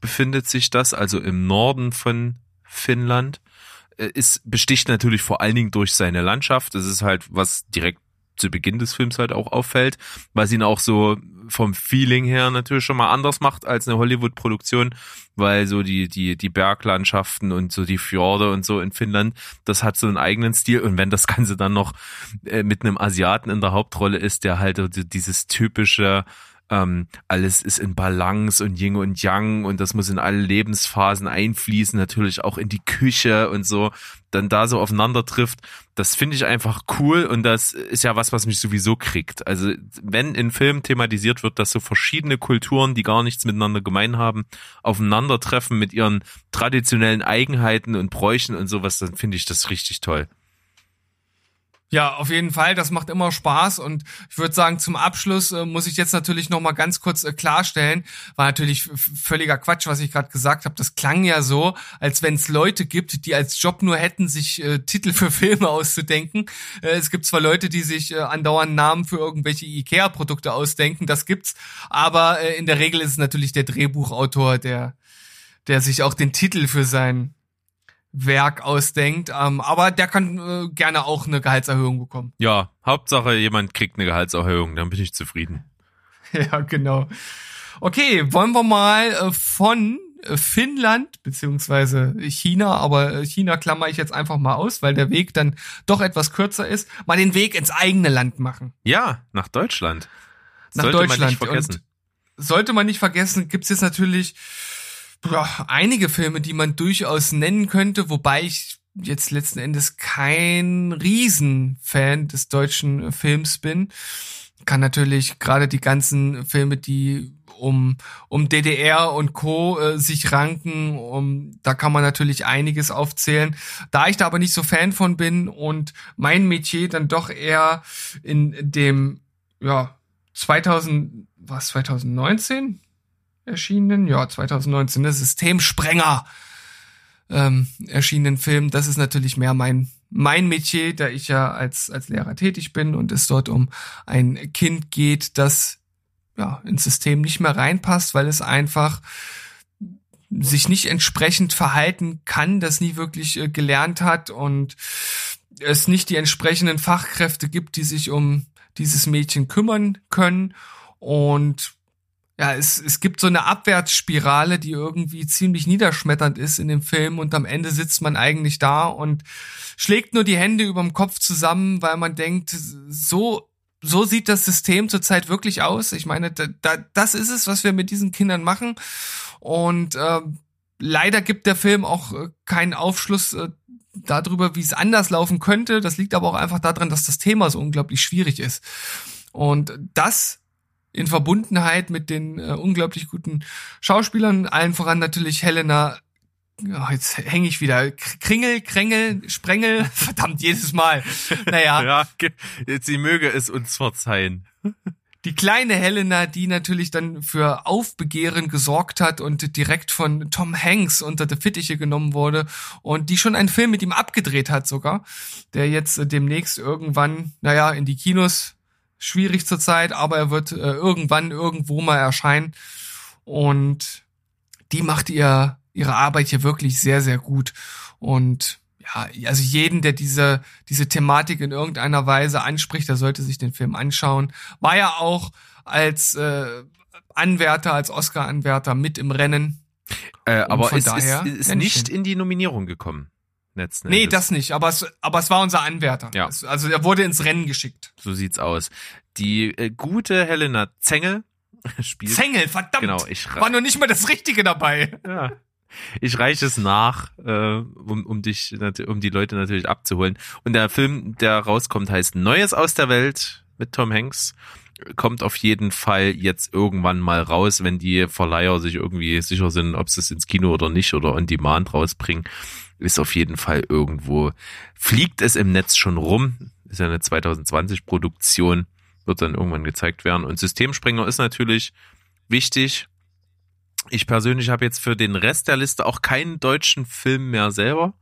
befindet sich das, also im Norden von Finnland. Äh, ist besticht natürlich vor allen Dingen durch seine Landschaft. Das ist halt was direkt zu Beginn des Films halt auch auffällt, weil sie ihn auch so vom Feeling her natürlich schon mal anders macht als eine Hollywood-Produktion, weil so die, die, die Berglandschaften und so die Fjorde und so in Finnland, das hat so einen eigenen Stil. Und wenn das Ganze dann noch äh, mit einem Asiaten in der Hauptrolle ist, der halt dieses typische ähm, alles ist in Balance und Yin und Yang und das muss in alle Lebensphasen einfließen, natürlich auch in die Küche und so, dann da so aufeinander trifft, das finde ich einfach cool und das ist ja was, was mich sowieso kriegt. Also wenn in Filmen thematisiert wird, dass so verschiedene Kulturen, die gar nichts miteinander gemein haben, aufeinandertreffen mit ihren traditionellen Eigenheiten und Bräuchen und sowas, dann finde ich das richtig toll. Ja, auf jeden Fall. Das macht immer Spaß. Und ich würde sagen, zum Abschluss äh, muss ich jetzt natürlich noch mal ganz kurz äh, klarstellen, war natürlich völliger Quatsch, was ich gerade gesagt habe. Das klang ja so, als wenn es Leute gibt, die als Job nur hätten, sich äh, Titel für Filme auszudenken. Äh, es gibt zwar Leute, die sich äh, andauernd Namen für irgendwelche Ikea-Produkte ausdenken, das gibt's. Aber äh, in der Regel ist es natürlich der Drehbuchautor, der der sich auch den Titel für sein Werk ausdenkt. Ähm, aber der kann äh, gerne auch eine Gehaltserhöhung bekommen. Ja, Hauptsache jemand kriegt eine Gehaltserhöhung, dann bin ich zufrieden. ja, genau. Okay, wollen wir mal äh, von äh, Finnland beziehungsweise China, aber äh, China klammer ich jetzt einfach mal aus, weil der Weg dann doch etwas kürzer ist, mal den Weg ins eigene Land machen. Ja, nach Deutschland. Nach sollte Deutschland. Man nicht vergessen. Und sollte man nicht vergessen, gibt's jetzt natürlich ja, einige Filme, die man durchaus nennen könnte, wobei ich jetzt letzten Endes kein Riesenfan des deutschen Films bin. kann natürlich gerade die ganzen Filme, die um, um DDR und Co. Äh, sich ranken, um, da kann man natürlich einiges aufzählen. Da ich da aber nicht so Fan von bin und mein Metier dann doch eher in dem, ja, 2000, was, 2019 erschienen? Ja, 2019, der Systemsprenger ähm, erschienenen Film. Das ist natürlich mehr mein mein Metier, da ich ja als als Lehrer tätig bin und es dort um ein Kind geht, das ja ins System nicht mehr reinpasst, weil es einfach sich nicht entsprechend verhalten kann, das nie wirklich äh, gelernt hat und es nicht die entsprechenden Fachkräfte gibt, die sich um dieses Mädchen kümmern können und ja, es, es gibt so eine Abwärtsspirale, die irgendwie ziemlich niederschmetternd ist in dem Film und am Ende sitzt man eigentlich da und schlägt nur die Hände überm Kopf zusammen, weil man denkt, so so sieht das System zurzeit wirklich aus. Ich meine, da, da, das ist es, was wir mit diesen Kindern machen. Und äh, leider gibt der Film auch äh, keinen Aufschluss äh, darüber, wie es anders laufen könnte. Das liegt aber auch einfach daran, dass das Thema so unglaublich schwierig ist. Und das in Verbundenheit mit den äh, unglaublich guten Schauspielern, allen voran natürlich Helena Oh, jetzt hänge ich wieder. Kringel, Krängel, Sprengel, verdammt, jedes Mal. Naja. Ja, sie möge es uns verzeihen. Die kleine Helena, die natürlich dann für Aufbegehren gesorgt hat und direkt von Tom Hanks unter die Fittiche genommen wurde und die schon einen Film mit ihm abgedreht hat sogar, der jetzt demnächst irgendwann, naja, in die Kinos, schwierig zurzeit, aber er wird äh, irgendwann irgendwo mal erscheinen und die macht ihr ihre Arbeit hier wirklich sehr, sehr gut und ja, also jeden, der diese, diese Thematik in irgendeiner Weise anspricht, der sollte sich den Film anschauen. War ja auch als äh, Anwärter, als Oscar-Anwärter mit im Rennen. Äh, aber es daher ist, ist nenn ich nicht in die Nominierung gekommen. Letzten Nee, Endes. das nicht, aber es, aber es war unser Anwärter. Ja. Es, also er wurde ins Rennen geschickt. So sieht's aus. Die äh, gute Helena Zengel spielt. Zengel, verdammt! Genau, ich war noch nicht mal das Richtige dabei. Ja. Ich reiche es nach, äh, um, um dich, um die Leute natürlich abzuholen. Und der Film, der rauskommt, heißt Neues aus der Welt mit Tom Hanks. Kommt auf jeden Fall jetzt irgendwann mal raus, wenn die Verleiher sich irgendwie sicher sind, ob sie es ins Kino oder nicht oder on Demand rausbringen. Ist auf jeden Fall irgendwo, fliegt es im Netz schon rum. Ist ja eine 2020 Produktion, wird dann irgendwann gezeigt werden. Und Systemsprenger ist natürlich wichtig, ich persönlich habe jetzt für den Rest der Liste auch keinen deutschen Film mehr selber.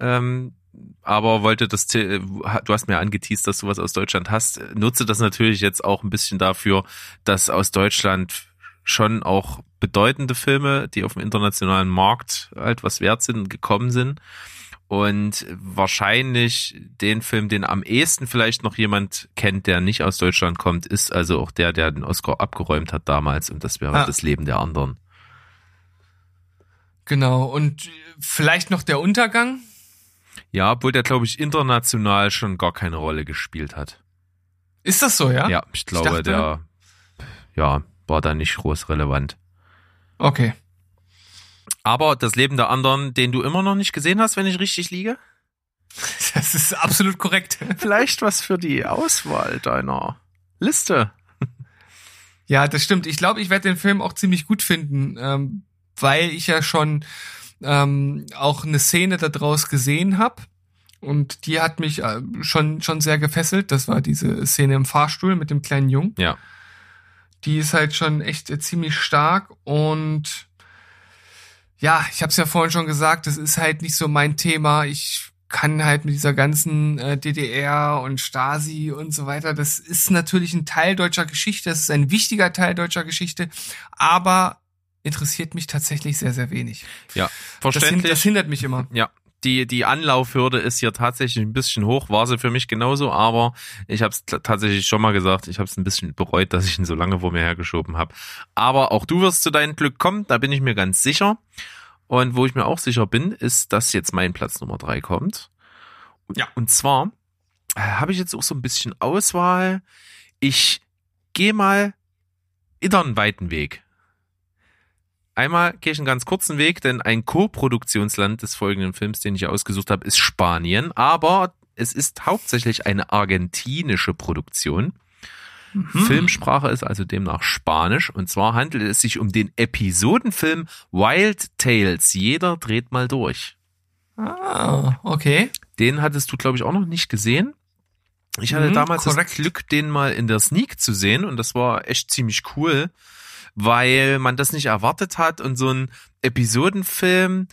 Ähm, aber wollte das, The- du hast mir angeteased, dass du was aus Deutschland hast. Nutze das natürlich jetzt auch ein bisschen dafür, dass aus Deutschland schon auch bedeutende Filme, die auf dem internationalen Markt halt was wert sind, gekommen sind. Und wahrscheinlich den Film, den am ehesten vielleicht noch jemand kennt, der nicht aus Deutschland kommt, ist also auch der, der den Oscar abgeräumt hat damals. Und das wäre Ah. das Leben der anderen. Genau. Und vielleicht noch der Untergang. Ja, obwohl der, glaube ich, international schon gar keine Rolle gespielt hat. Ist das so, ja? Ja, ich glaube, dachte- der ja, war da nicht groß relevant. Okay. Aber das Leben der anderen, den du immer noch nicht gesehen hast, wenn ich richtig liege? Das ist absolut korrekt. Vielleicht was für die Auswahl deiner Liste. Ja, das stimmt. Ich glaube, ich werde den Film auch ziemlich gut finden, ähm, weil ich ja schon ähm, auch eine Szene daraus gesehen habe. Und die hat mich äh, schon, schon sehr gefesselt. Das war diese Szene im Fahrstuhl mit dem kleinen Jungen. Ja. Die ist halt schon echt äh, ziemlich stark. Und ja, ich habe es ja vorhin schon gesagt, das ist halt nicht so mein Thema. Ich kann halt mit dieser ganzen äh, DDR und Stasi und so weiter, das ist natürlich ein Teil deutscher Geschichte, das ist ein wichtiger Teil deutscher Geschichte, aber interessiert mich tatsächlich sehr, sehr wenig. Ja, Das, verständlich. das hindert mich immer. Ja, die, die Anlaufhürde ist hier tatsächlich ein bisschen hoch, war sie für mich genauso, aber ich habe es tatsächlich schon mal gesagt, ich habe es ein bisschen bereut, dass ich ihn so lange vor mir hergeschoben habe. Aber auch du wirst zu deinem Glück kommen, da bin ich mir ganz sicher. Und wo ich mir auch sicher bin, ist, dass jetzt mein Platz Nummer drei kommt. Und, Ja. und zwar äh, habe ich jetzt auch so ein bisschen Auswahl. Ich gehe mal wieder einen weiten Weg. Einmal gehe ich einen ganz kurzen Weg, denn ein Co-Produktionsland des folgenden Films, den ich ausgesucht habe, ist Spanien. Aber es ist hauptsächlich eine argentinische Produktion. Filmsprache ist also demnach Spanisch. Und zwar handelt es sich um den Episodenfilm Wild Tales. Jeder dreht mal durch. Ah, okay. Den hattest du, glaube ich, auch noch nicht gesehen. Ich hatte Mhm, damals korrekt. das Glück, den mal in der Sneak zu sehen und das war echt ziemlich cool, weil man das nicht erwartet hat und so ein Episodenfilm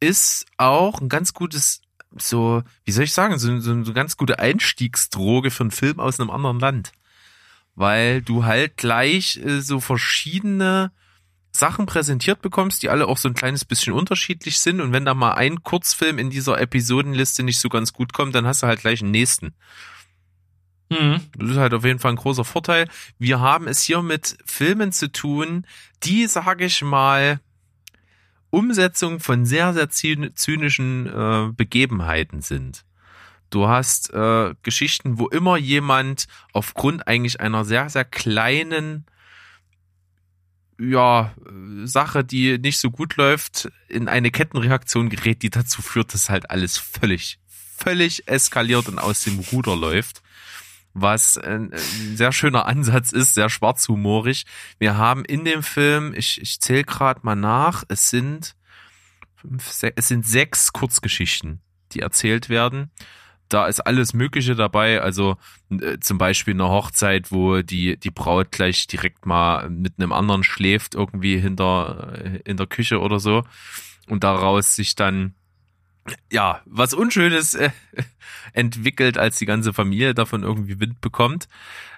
ist auch ein ganz gutes, so, wie soll ich sagen, so, so, eine ganz gute Einstiegsdroge für einen Film aus einem anderen Land. Weil du halt gleich äh, so verschiedene Sachen präsentiert bekommst, die alle auch so ein kleines bisschen unterschiedlich sind. Und wenn da mal ein Kurzfilm in dieser Episodenliste nicht so ganz gut kommt, dann hast du halt gleich einen nächsten. Mhm. Das ist halt auf jeden Fall ein großer Vorteil. Wir haben es hier mit Filmen zu tun, die, sage ich mal, Umsetzung von sehr, sehr zyn- zynischen äh, Begebenheiten sind. Du hast äh, Geschichten, wo immer jemand aufgrund eigentlich einer sehr, sehr kleinen ja, Sache, die nicht so gut läuft, in eine Kettenreaktion gerät, die dazu führt, dass halt alles völlig, völlig eskaliert und aus dem Ruder läuft. Was ein, ein sehr schöner Ansatz ist, sehr schwarzhumorig. Wir haben in dem Film, ich, ich zähle gerade mal nach, es sind fünf, se es sind sechs Kurzgeschichten, die erzählt werden. Da ist alles Mögliche dabei, also äh, zum Beispiel eine Hochzeit, wo die, die Braut gleich direkt mal mit einem anderen schläft, irgendwie hinter, äh, in der Küche oder so. Und daraus sich dann, ja, was Unschönes äh, entwickelt, als die ganze Familie davon irgendwie Wind bekommt.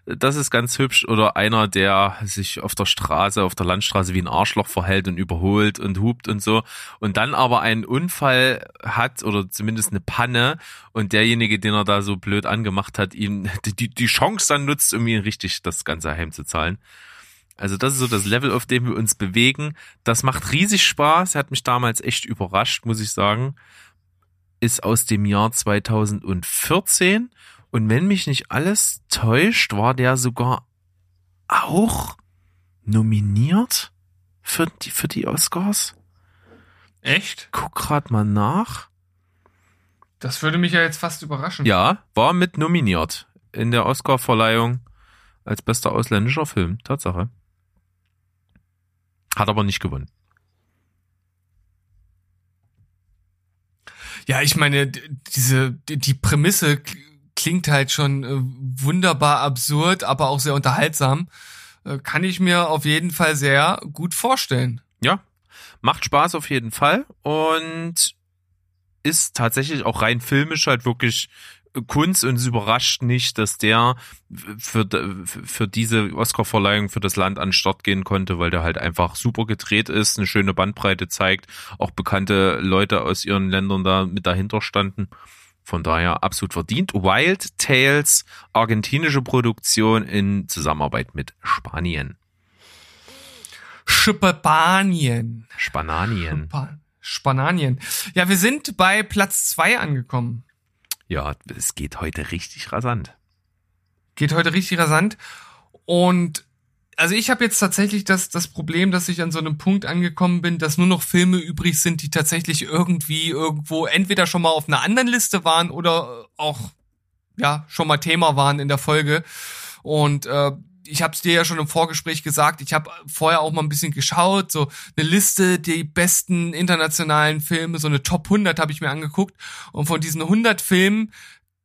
Das ist ganz hübsch. Oder einer, der sich auf der Straße, auf der Landstraße wie ein Arschloch verhält und überholt und hupt und so. Und dann aber einen Unfall hat oder zumindest eine Panne und derjenige, den er da so blöd angemacht hat, ihm die, die Chance dann nutzt, um ihn richtig das Ganze heimzuzahlen. Also das ist so das Level, auf dem wir uns bewegen. Das macht riesig Spaß. Hat mich damals echt überrascht, muss ich sagen. Ist aus dem Jahr 2014. Und wenn mich nicht alles täuscht, war der sogar auch nominiert für die, für die Oscars. Echt? Guck grad mal nach. Das würde mich ja jetzt fast überraschen. Ja, war mit nominiert in der Oscar-Verleihung als bester ausländischer Film. Tatsache. Hat aber nicht gewonnen. Ja, ich meine, diese, die Prämisse klingt halt schon äh, wunderbar absurd, aber auch sehr unterhaltsam. Äh, kann ich mir auf jeden Fall sehr gut vorstellen. Ja, macht Spaß auf jeden Fall und ist tatsächlich auch rein filmisch halt wirklich Kunst und es überrascht nicht, dass der für, für diese Oscar-Verleihung für das Land an den Start gehen konnte, weil der halt einfach super gedreht ist, eine schöne Bandbreite zeigt, auch bekannte Leute aus ihren Ländern da mit dahinter standen. Von daher absolut verdient. Wild Tales, argentinische Produktion in Zusammenarbeit mit Spanien. Spanien. Spananien. Spa- Spanien. Ja, wir sind bei Platz zwei angekommen. Ja, es geht heute richtig rasant. Geht heute richtig rasant. Und also ich habe jetzt tatsächlich das, das Problem, dass ich an so einem Punkt angekommen bin, dass nur noch Filme übrig sind, die tatsächlich irgendwie irgendwo entweder schon mal auf einer anderen Liste waren oder auch ja schon mal Thema waren in der Folge. Und äh, ich habe es dir ja schon im Vorgespräch gesagt, ich habe vorher auch mal ein bisschen geschaut, so eine Liste, die besten internationalen Filme, so eine Top 100 habe ich mir angeguckt und von diesen 100 Filmen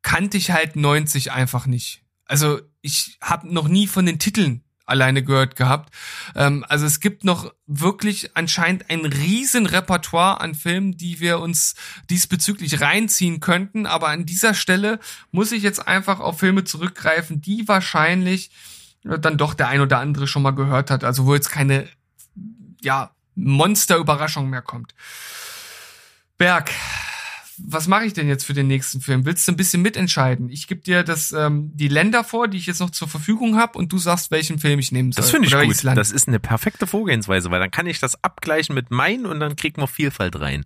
kannte ich halt 90 einfach nicht. Also ich habe noch nie von den Titeln alleine gehört gehabt. Ähm, also es gibt noch wirklich anscheinend ein riesen Repertoire an Filmen, die wir uns diesbezüglich reinziehen könnten. Aber an dieser Stelle muss ich jetzt einfach auf Filme zurückgreifen, die wahrscheinlich dann doch der ein oder andere schon mal gehört hat. Also wo jetzt keine, ja, Monsterüberraschung mehr kommt. Berg, was mache ich denn jetzt für den nächsten Film? Willst du ein bisschen mitentscheiden? Ich gebe dir das, ähm, die Länder vor, die ich jetzt noch zur Verfügung habe, und du sagst, welchen Film ich nehmen soll. Das finde ich gut. Land. Das ist eine perfekte Vorgehensweise, weil dann kann ich das abgleichen mit meinen und dann kriegt man Vielfalt rein.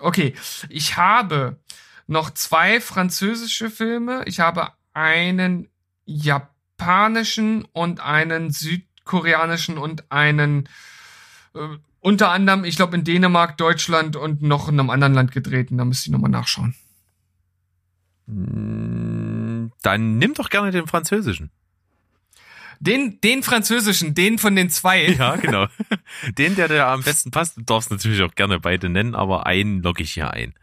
Okay, ich habe noch zwei französische Filme. Ich habe einen japanischen und einen südkoreanischen und einen äh, unter anderem, ich glaube, in Dänemark, Deutschland und noch in einem anderen Land gedreht. Und Da müsste ich nochmal nachschauen. Mm, Dann nimm doch gerne den französischen. Den, den französischen, den von den zwei. Ja, genau. Den, der dir am besten passt, du darfst natürlich auch gerne beide nennen, aber einen logge ich hier ein.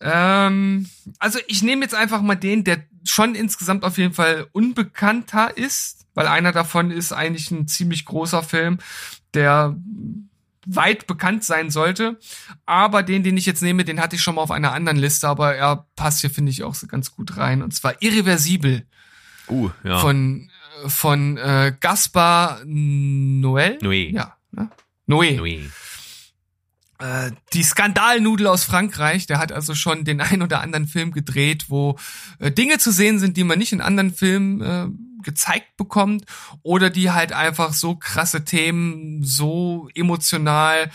Ähm, also ich nehme jetzt einfach mal den, der schon insgesamt auf jeden Fall unbekannter ist, weil einer davon ist eigentlich ein ziemlich großer Film, der weit bekannt sein sollte. Aber den, den ich jetzt nehme, den hatte ich schon mal auf einer anderen Liste, aber er passt hier, finde ich, auch so ganz gut rein. Und zwar Irreversibel Uh, ja. von, von äh, Gaspar Noel. Noé. Ja, ne? Noé. Noé. Äh, die Skandalnudel aus Frankreich, der hat also schon den ein oder anderen Film gedreht, wo äh, Dinge zu sehen sind, die man nicht in anderen Filmen äh, gezeigt bekommt oder die halt einfach so krasse Themen so emotional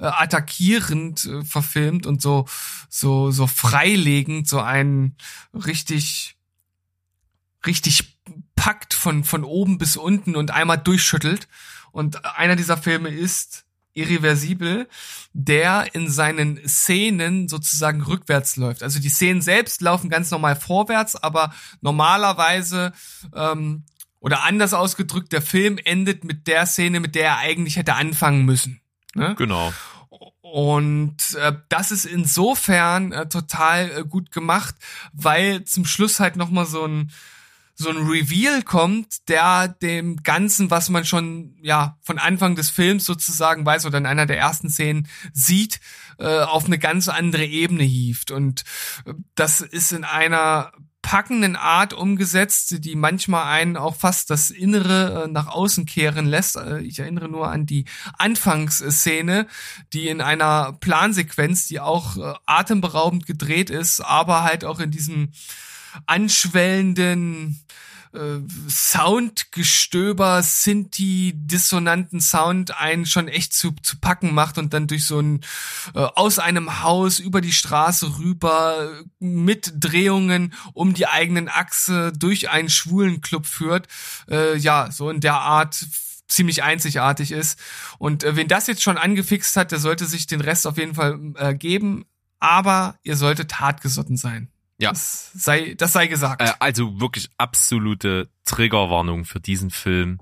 äh, attackierend äh, verfilmt und so so so freilegend so einen richtig richtig packt von von oben bis unten und einmal durchschüttelt. Und einer dieser Filme ist Irreversibel, der in seinen Szenen sozusagen rückwärts läuft. Also die Szenen selbst laufen ganz normal vorwärts, aber normalerweise ähm, oder anders ausgedrückt, der Film endet mit der Szene, mit der er eigentlich hätte anfangen müssen. Ne? Genau. Und äh, das ist insofern äh, total äh, gut gemacht, weil zum Schluss halt noch mal so ein so ein Reveal kommt, der dem Ganzen, was man schon ja von Anfang des Films sozusagen weiß oder in einer der ersten Szenen sieht, äh, auf eine ganz andere Ebene hieft. Und äh, das ist in einer packenden Art umgesetzt, die manchmal einen auch fast das Innere äh, nach außen kehren lässt. Äh, Ich erinnere nur an die Anfangsszene, die in einer Plansequenz, die auch äh, atemberaubend gedreht ist, aber halt auch in diesem anschwellenden äh, Soundgestöber, Sinti, dissonanten Sound einen schon echt zu, zu packen macht und dann durch so ein äh, aus einem Haus über die Straße rüber äh, mit Drehungen um die eigenen Achse durch einen schwulen Club führt. Äh, ja, so in der Art ziemlich einzigartig ist. Und äh, wen das jetzt schon angefixt hat, der sollte sich den Rest auf jeden Fall äh, geben. Aber ihr solltet hartgesotten sein. Ja. Das sei, das sei gesagt. Äh, also wirklich absolute Triggerwarnung für diesen Film.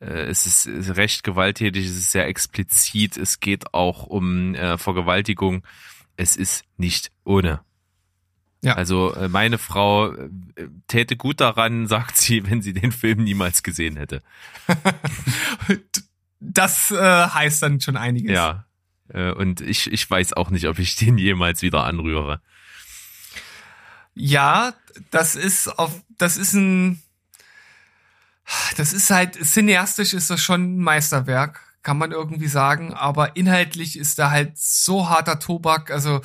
Äh, es ist ist recht gewalttätig, es ist sehr explizit, es geht auch um äh, Vergewaltigung. Es ist nicht ohne. Ja. Also äh, meine Frau äh, täte gut daran, sagt sie, wenn sie den Film niemals gesehen hätte. das äh, heißt dann schon einiges. Ja. Äh, Und ich, ich weiß auch nicht, ob ich den jemals wieder anrühre. Ja, das ist auf, das ist ein, das ist halt, cineastisch ist das schon ein Meisterwerk, kann man irgendwie sagen, aber inhaltlich ist da halt so harter Tobak, also,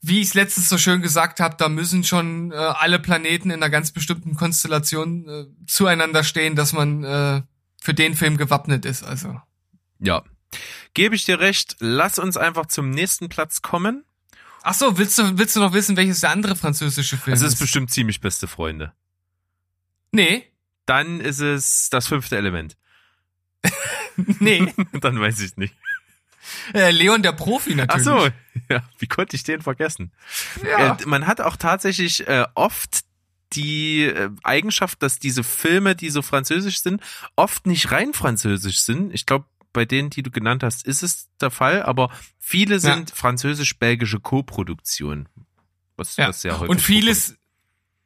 wie ich es letztens so schön gesagt habe, da müssen schon äh, alle Planeten in einer ganz bestimmten Konstellation äh, zueinander stehen, dass man äh, für den Film gewappnet ist. Also Ja. Gebe ich dir recht, lass uns einfach zum nächsten Platz kommen. Ach so, willst du willst du noch wissen, welches der andere französische Film Es ist? ist bestimmt ziemlich beste Freunde. nee, Dann ist es das fünfte Element. nee, Dann weiß ich nicht. äh, Leon der Profi Ach natürlich. so, ja, wie konnte ich den vergessen? ja. Äh, man hat auch tatsächlich äh, oft die Eigenschaft, dass diese Filme, die so französisch sind, oft nicht rein französisch sind. Ich glaube, bei denen, die du genannt hast, ist es der Fall, aber viele sind französisch-belgische Co-Produktionen. Was, Ja. was sehr häufig und vieles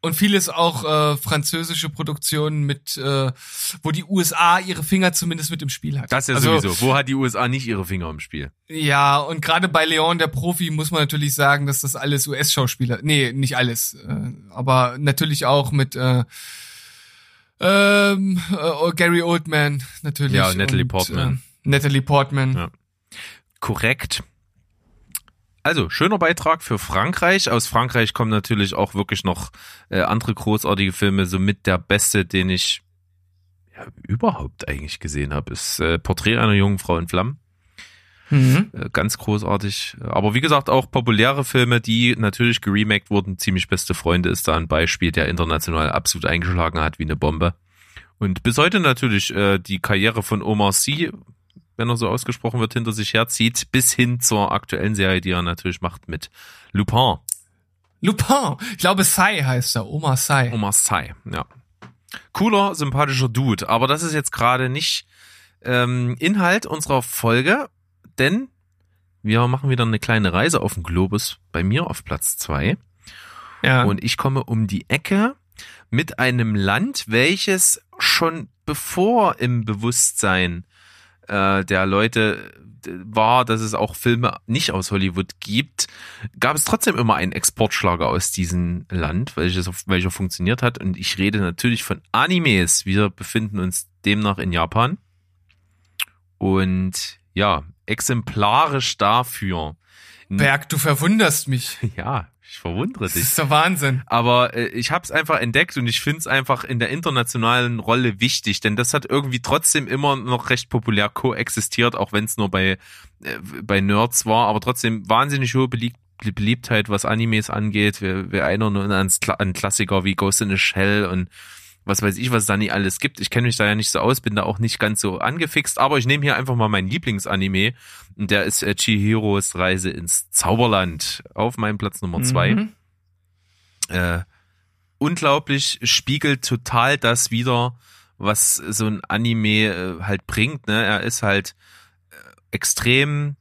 und vieles auch äh, französische Produktionen mit, äh, wo die USA ihre Finger zumindest mit im Spiel hat. Das ist ja also, sowieso. Wo hat die USA nicht ihre Finger im Spiel? Ja, und gerade bei Leon der Profi muss man natürlich sagen, dass das alles US-Schauspieler, nee, nicht alles, äh, aber natürlich auch mit äh, ähm, äh, Gary Oldman natürlich. Ja, und Natalie Portman. Natalie Portman. Ja. Korrekt. Also, schöner Beitrag für Frankreich. Aus Frankreich kommen natürlich auch wirklich noch äh, andere großartige Filme. Somit der beste, den ich ja, überhaupt eigentlich gesehen habe, ist äh, Porträt einer jungen Frau in Flammen. Mhm. Äh, ganz großartig. Aber wie gesagt, auch populäre Filme, die natürlich geremaked wurden. Ziemlich beste Freunde ist da ein Beispiel, der international absolut eingeschlagen hat wie eine Bombe. Und bis heute natürlich äh, die Karriere von Omar Sy, wenn er so ausgesprochen wird, hinter sich herzieht, bis hin zur aktuellen Serie, die er natürlich macht mit Lupin. Lupin. Ich glaube, Sai heißt er. Oma Sai. Omar Sy, ja. Cooler, sympathischer Dude. Aber das ist jetzt gerade nicht ähm, Inhalt unserer Folge, denn wir machen wieder eine kleine Reise auf den Globus bei mir auf Platz zwei Ja. Und ich komme um die Ecke mit einem Land, welches schon bevor im Bewusstsein äh, der Leute war, dass es auch Filme nicht aus Hollywood gibt, gab es trotzdem immer einen Exportschlager aus diesem Land, welches, welcher funktioniert hat. Und ich rede natürlich von Animes. Wir befinden uns demnach in Japan. Und ja, exemplarisch dafür. Berg, du verwunderst mich. Ja, ich verwundere Das dich. ist der Wahnsinn. Aber äh, ich habe es einfach entdeckt und ich finde es einfach in der internationalen Rolle wichtig, denn das hat irgendwie trotzdem immer noch recht populär koexistiert, auch wenn es nur bei, äh, bei Nerds war, aber trotzdem wahnsinnig hohe Belieb Beliebtheit, was Animes angeht. Wir, wir erinnern uns an Klassiker wie Ghost in a Shell und was weiß ich, was es da nie alles gibt. Ich kenne mich da ja nicht so aus, bin da auch nicht ganz so angefixt, aber ich nehme hier einfach mal meinen Lieblingsanime und der ist äh, Chihiros Reise ins Zauberland auf meinem Platz Nummer zwei Mhm. äh, unglaublich spiegelt total das wieder, was so ein Anime äh, halt bringt. Ne? Er ist halt äh, extrem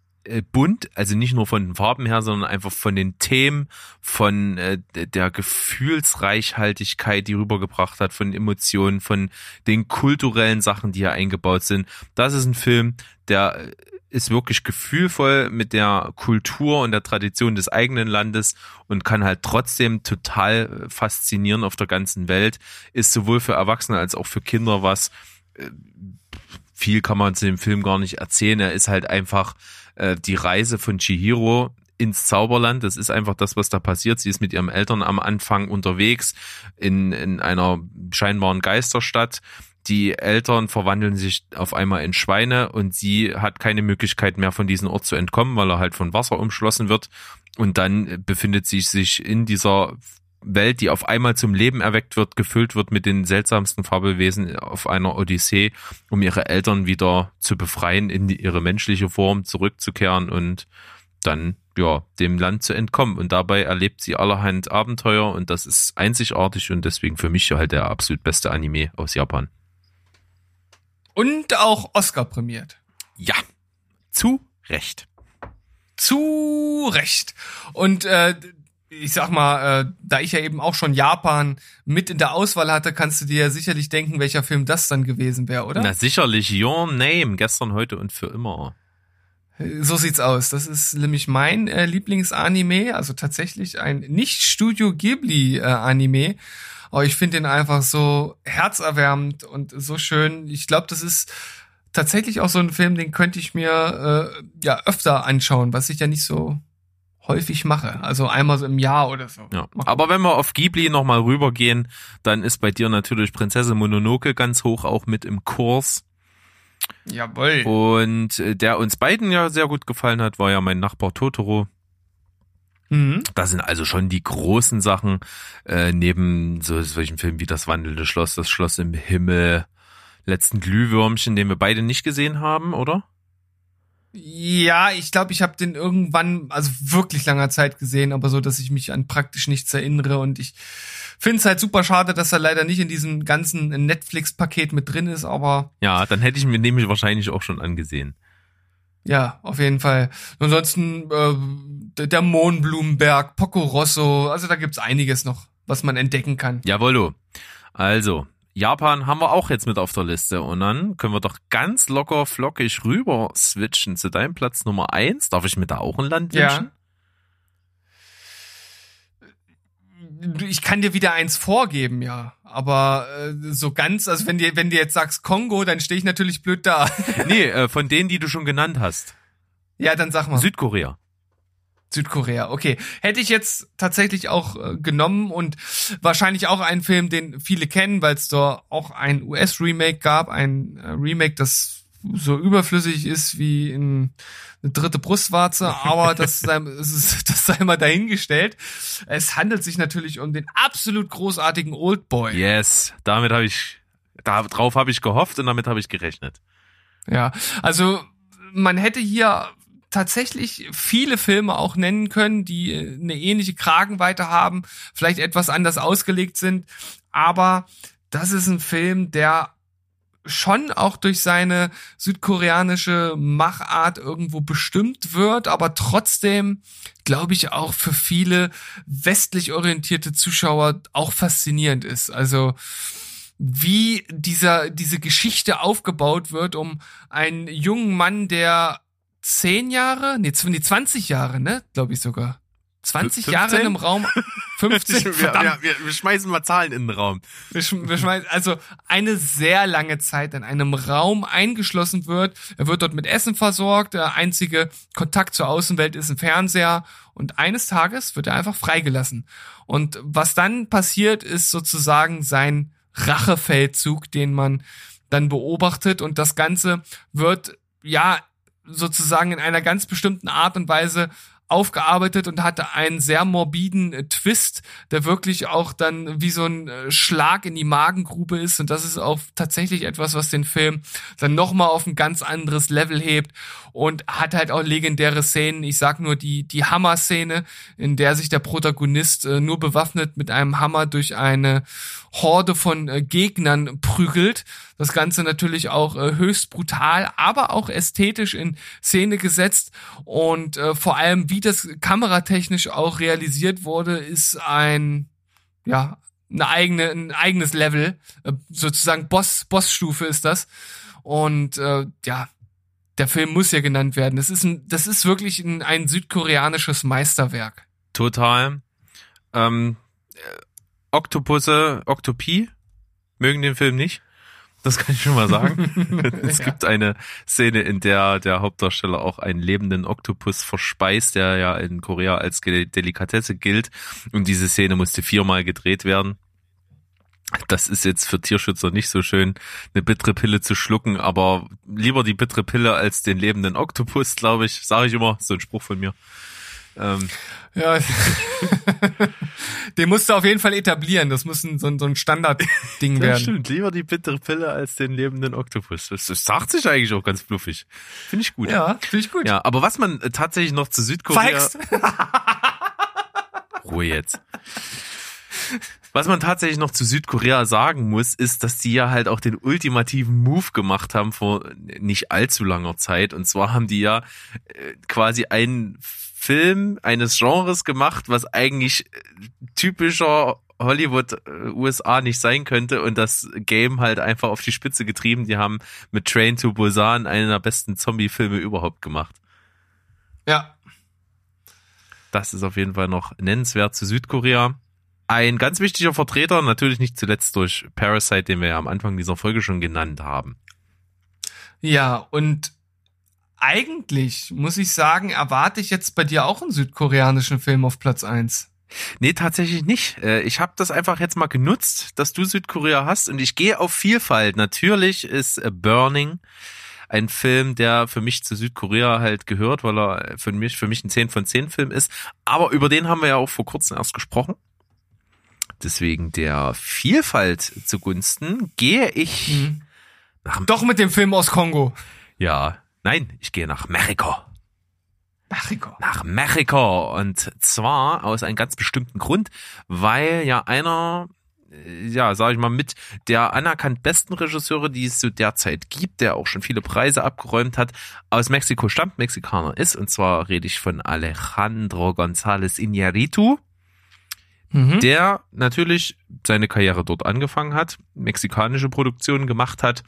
bunt, also nicht nur von den Farben her, sondern einfach von den Themen, von äh, der Gefühlsreichhaltigkeit, die rübergebracht hat, von Emotionen, von den kulturellen Sachen, die hier eingebaut sind. Das ist ein Film, der äh, ist wirklich gefühlvoll mit der Kultur und der Tradition des eigenen Landes und kann halt trotzdem total äh, faszinieren auf der ganzen Welt. Ist sowohl für Erwachsene als auch für Kinder was. Äh, Viel kann man zu dem Film gar nicht erzählen. Er ist halt einfach äh, die Reise von Chihiro ins Zauberland. Das ist einfach das, was da passiert. Sie ist mit ihren Eltern am Anfang unterwegs in, in einer scheinbaren Geisterstadt. Die Eltern verwandeln sich auf einmal in Schweine und sie hat keine Möglichkeit mehr von diesem Ort zu entkommen, weil er halt von Wasser umschlossen wird. Und dann befindet sie sich in dieser Welt, die auf einmal zum Leben erweckt wird, gefüllt wird mit den seltsamsten Fabelwesen auf einer Odyssee, um ihre Eltern wieder zu befreien, in die, ihre menschliche Form zurückzukehren und dann ja dem Land zu entkommen. Und dabei erlebt sie allerhand Abenteuer und das ist einzigartig und deswegen für mich halt der absolut beste Anime aus Japan. Und auch Oscar prämiert. Ja, zu Recht. Zu Recht. Und äh, ich sag mal, äh, da ich ja eben auch schon Japan mit in der Auswahl hatte, kannst du dir ja sicherlich denken, welcher Film das dann gewesen wäre, oder? Na sicherlich, Your Name, gestern, heute und für immer. So sieht's aus. Das ist nämlich mein äh, Lieblingsanime, also tatsächlich ein nicht Studio Ghibli äh, Anime. Aber ich finde den einfach so herzerwärmend und so schön. Ich glaube, das ist tatsächlich auch so ein Film, den könnte ich mir äh, ja öfter anschauen, was ich ja nicht so häufig mache. Also einmal so im Jahr oder so. Ja. Aber wenn wir auf Ghibli nochmal rübergehen, dann ist bei dir natürlich Prinzessin Mononoke ganz hoch auch mit im Kurs. Jawohl. Und äh, der uns beiden ja sehr gut gefallen hat, war ja mein Nachbar Totoro. Mhm. Das sind also schon die großen Sachen, äh, neben so solchen Filmen wie Das wandelnde Schloss, Das Schloss im Himmel, letzten Glühwürmchen, den wir beide nicht gesehen haben, oder? Ja, ich glaube, ich habe den irgendwann, also wirklich langer Zeit gesehen, aber so, dass ich mich an praktisch nichts erinnere. Und ich finde es halt super schade, dass er leider nicht in diesem ganzen Netflix-Paket mit drin ist. Aber Ja, dann hätte ich mir nämlich wahrscheinlich auch schon angesehen. ja, auf jeden Fall. Ansonsten äh, der- Mohnblumenberg, Poco Rosso, also da gibt's einiges noch, was man entdecken kann. Jawollo. Also, Japan haben wir auch jetzt mit auf der Liste. Und dann können wir doch ganz locker flockig rüber switchen zu deinem Platz Nummer eins. Darf ich mir da auch ein Land Ja. wünschen? Ich kann dir wieder eins vorgeben, ja. Aber äh, so ganz, also wenn dir, wenn dir jetzt sagst Kongo, dann stehe ich natürlich blöd da. Nee, äh, von denen, die du schon genannt hast. ja, dann sag mal. Südkorea. Südkorea, okay. Hätte ich jetzt tatsächlich auch äh, genommen und wahrscheinlich auch einen Film, den viele kennen, weil es da auch ein US-Remake gab, ein äh, Remake, das so überflüssig ist wie in eine dritte Brustwarze, aber das sei, das, sei mal dahingestellt. Es handelt sich natürlich um den absolut großartigen Oldboy. Yes, damit habe ich, darauf habe ich gehofft und damit habe ich gerechnet. Ja, also man hätte hier tatsächlich viele Filme auch nennen können, die äh, eine ähnliche Kragenweite haben, vielleicht etwas anders ausgelegt sind, aber das ist ein Film, der schon auch durch seine südkoreanische Machart irgendwo bestimmt wird, aber trotzdem, glaube ich, auch für viele westlich orientierte Zuschauer auch faszinierend ist. Also wie dieser, diese Geschichte aufgebaut wird, um einen jungen Mann, der zehn Jahre, nee, 20 Jahre, ne, glaube ich sogar. 20 15? Jahre in einem Raum, 15, wir, verdammt, wir, wir, wir schmeißen mal Zahlen in den Raum. wir, wir schmeißen, also eine sehr lange Zeit in einem Raum eingeschlossen wird. Er wird dort mit Essen versorgt. Der einzige Kontakt zur Außenwelt ist ein Fernseher. Und eines Tages wird er einfach freigelassen. Und was dann passiert, ist sozusagen sein Rachefeldzug, den man dann beobachtet. Und das Ganze wird, ja, sozusagen in einer ganz bestimmten Art und Weise aufgearbeitet und hatte einen sehr morbiden äh, Twist, der wirklich auch dann wie so ein äh, Schlag in die Magengrube ist und das ist auch tatsächlich etwas, was den Film dann nochmal auf ein ganz anderes Level hebt und hat halt auch legendäre Szenen. Ich sag nur die, die Hammer-Szene, in der sich der Protagonist äh, nur bewaffnet mit einem Hammer durch eine Horde von äh, Gegnern prügelt. Das Ganze natürlich auch äh, höchst brutal, aber auch ästhetisch in Szene gesetzt und äh, vor allem, wie das kameratechnisch auch realisiert wurde, ist ein, ja, eine eigene, ein eigenes Level, äh, sozusagen Boss, Bossstufe ist das. Und äh, ja, der Film muss ja genannt werden. Das ist ein, das ist wirklich ein, ein südkoreanisches Meisterwerk. Total. Ähm, äh, Oktopusse, Oktopie mögen den Film nicht. Das kann ich schon mal sagen. es Ja. gibt eine Szene, in der der Hauptdarsteller auch einen lebenden Oktopus verspeist, der ja in Korea als Delikatesse gilt. Und diese Szene musste viermal gedreht werden. Das ist jetzt für Tierschützer nicht so schön, eine bittere Pille zu schlucken, aber lieber die bittere Pille als den lebenden Oktopus, glaube ich. Sage ich immer, so ein Spruch von mir. Ähm, Ja, den musst du auf jeden Fall etablieren. Das muss ein, so, ein- so ein Standardding werden. stimmt. Lieber die bittere Pille als den lebenden Oktopus. Das, das sagt sich eigentlich auch ganz fluffig. Finde ich gut. Ja, finde ich gut. Ja, aber was man äh, tatsächlich noch zu Südkorea... Feigst. Ruhe jetzt. Was man tatsächlich noch zu Südkorea sagen muss, ist, dass die ja halt auch den ultimativen Move gemacht haben vor nicht allzu langer Zeit. Und zwar haben die ja äh, quasi einen Film eines Genres gemacht, was eigentlich äh, typischer Hollywood äh, USA nicht sein könnte und das Game halt einfach auf die Spitze getrieben. Die haben mit Train to Busan einen der besten Zombie-Filme überhaupt gemacht. Ja. Das ist auf jeden Fall noch nennenswert zu Südkorea. Ein ganz wichtiger Vertreter, natürlich nicht zuletzt durch Parasite, den wir ja am Anfang dieser Folge schon genannt haben. Ja, und eigentlich, muss ich sagen, erwarte ich jetzt bei dir auch einen südkoreanischen Film auf Platz eins. Nee, tatsächlich nicht. Äh, Ich habe das einfach jetzt mal genutzt, dass du Südkorea hast und ich gehe auf Vielfalt. Natürlich ist äh, Burning ein Film, der für mich zu Südkorea halt gehört, weil er für mich, für mich ein 10 von 10 Film ist. Aber über den haben wir ja auch vor kurzem erst gesprochen. Deswegen der Vielfalt zugunsten gehe ich Mhm. nach Doch mit dem Film aus Kongo. Ja, nein, ich gehe nach Mexiko. Mexiko. Nach Mexiko. Und zwar aus einem ganz bestimmten Grund, weil ja einer, äh, ja, sag ich mal, mit der anerkannt besten Regisseure, die es zu der Zeit gibt, der auch schon viele Preise abgeräumt hat, aus Mexiko stammt, Mexikaner ist. Und zwar rede ich von Alejandro González Iñárritu Mhm. der natürlich seine Karriere dort angefangen hat, mexikanische Produktionen gemacht hat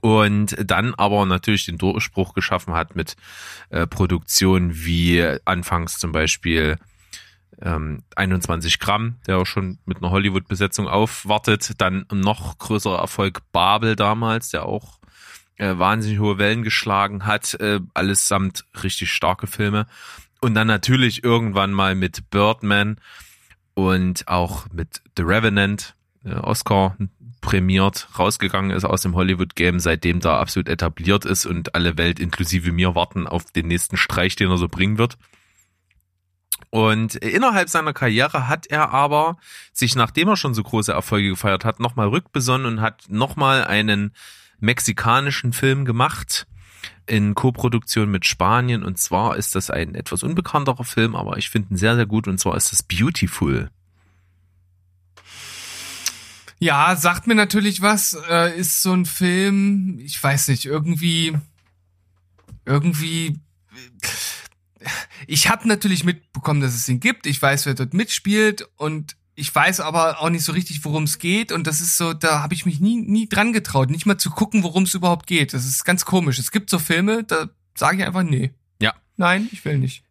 und dann aber natürlich den Durchbruch geschaffen hat mit äh, Produktionen wie anfangs zum Beispiel ähm, 21 Gramm, der auch schon mit einer Hollywood-Besetzung aufwartet, dann noch größerer Erfolg Babel damals, der auch äh, wahnsinnig hohe Wellen geschlagen hat, äh, allesamt richtig starke Filme. Und dann natürlich irgendwann mal mit Birdman und auch mit The Revenant, äh, Oscar prämiert, rausgegangen ist aus dem Hollywood-Game, seitdem da absolut etabliert ist und alle Welt inklusive mir warten auf den nächsten Streich, den er so bringen wird. Und innerhalb seiner Karriere hat er aber sich, nachdem er schon so große Erfolge gefeiert hat, nochmal rückbesonnen und hat nochmal einen mexikanischen Film gemacht in Koproduktion mit Spanien. Und zwar ist das ein etwas unbekannterer Film, aber ich finde ihn sehr, sehr gut. Und zwar ist das Beautiful. Ja, sagt mir natürlich was. Äh, ist so ein Film, ich weiß nicht, irgendwie, irgendwie. Ich habe natürlich mitbekommen, dass es ihn gibt. Ich weiß, wer dort mitspielt und ich weiß aber auch nicht so richtig, worum es geht. Und das ist so, da habe ich mich nie, nie dran getraut, nicht mal zu gucken, worum es überhaupt geht. Das ist ganz komisch. Es gibt so Filme, da sage ich einfach nee. Ja. Nein, ich will nicht.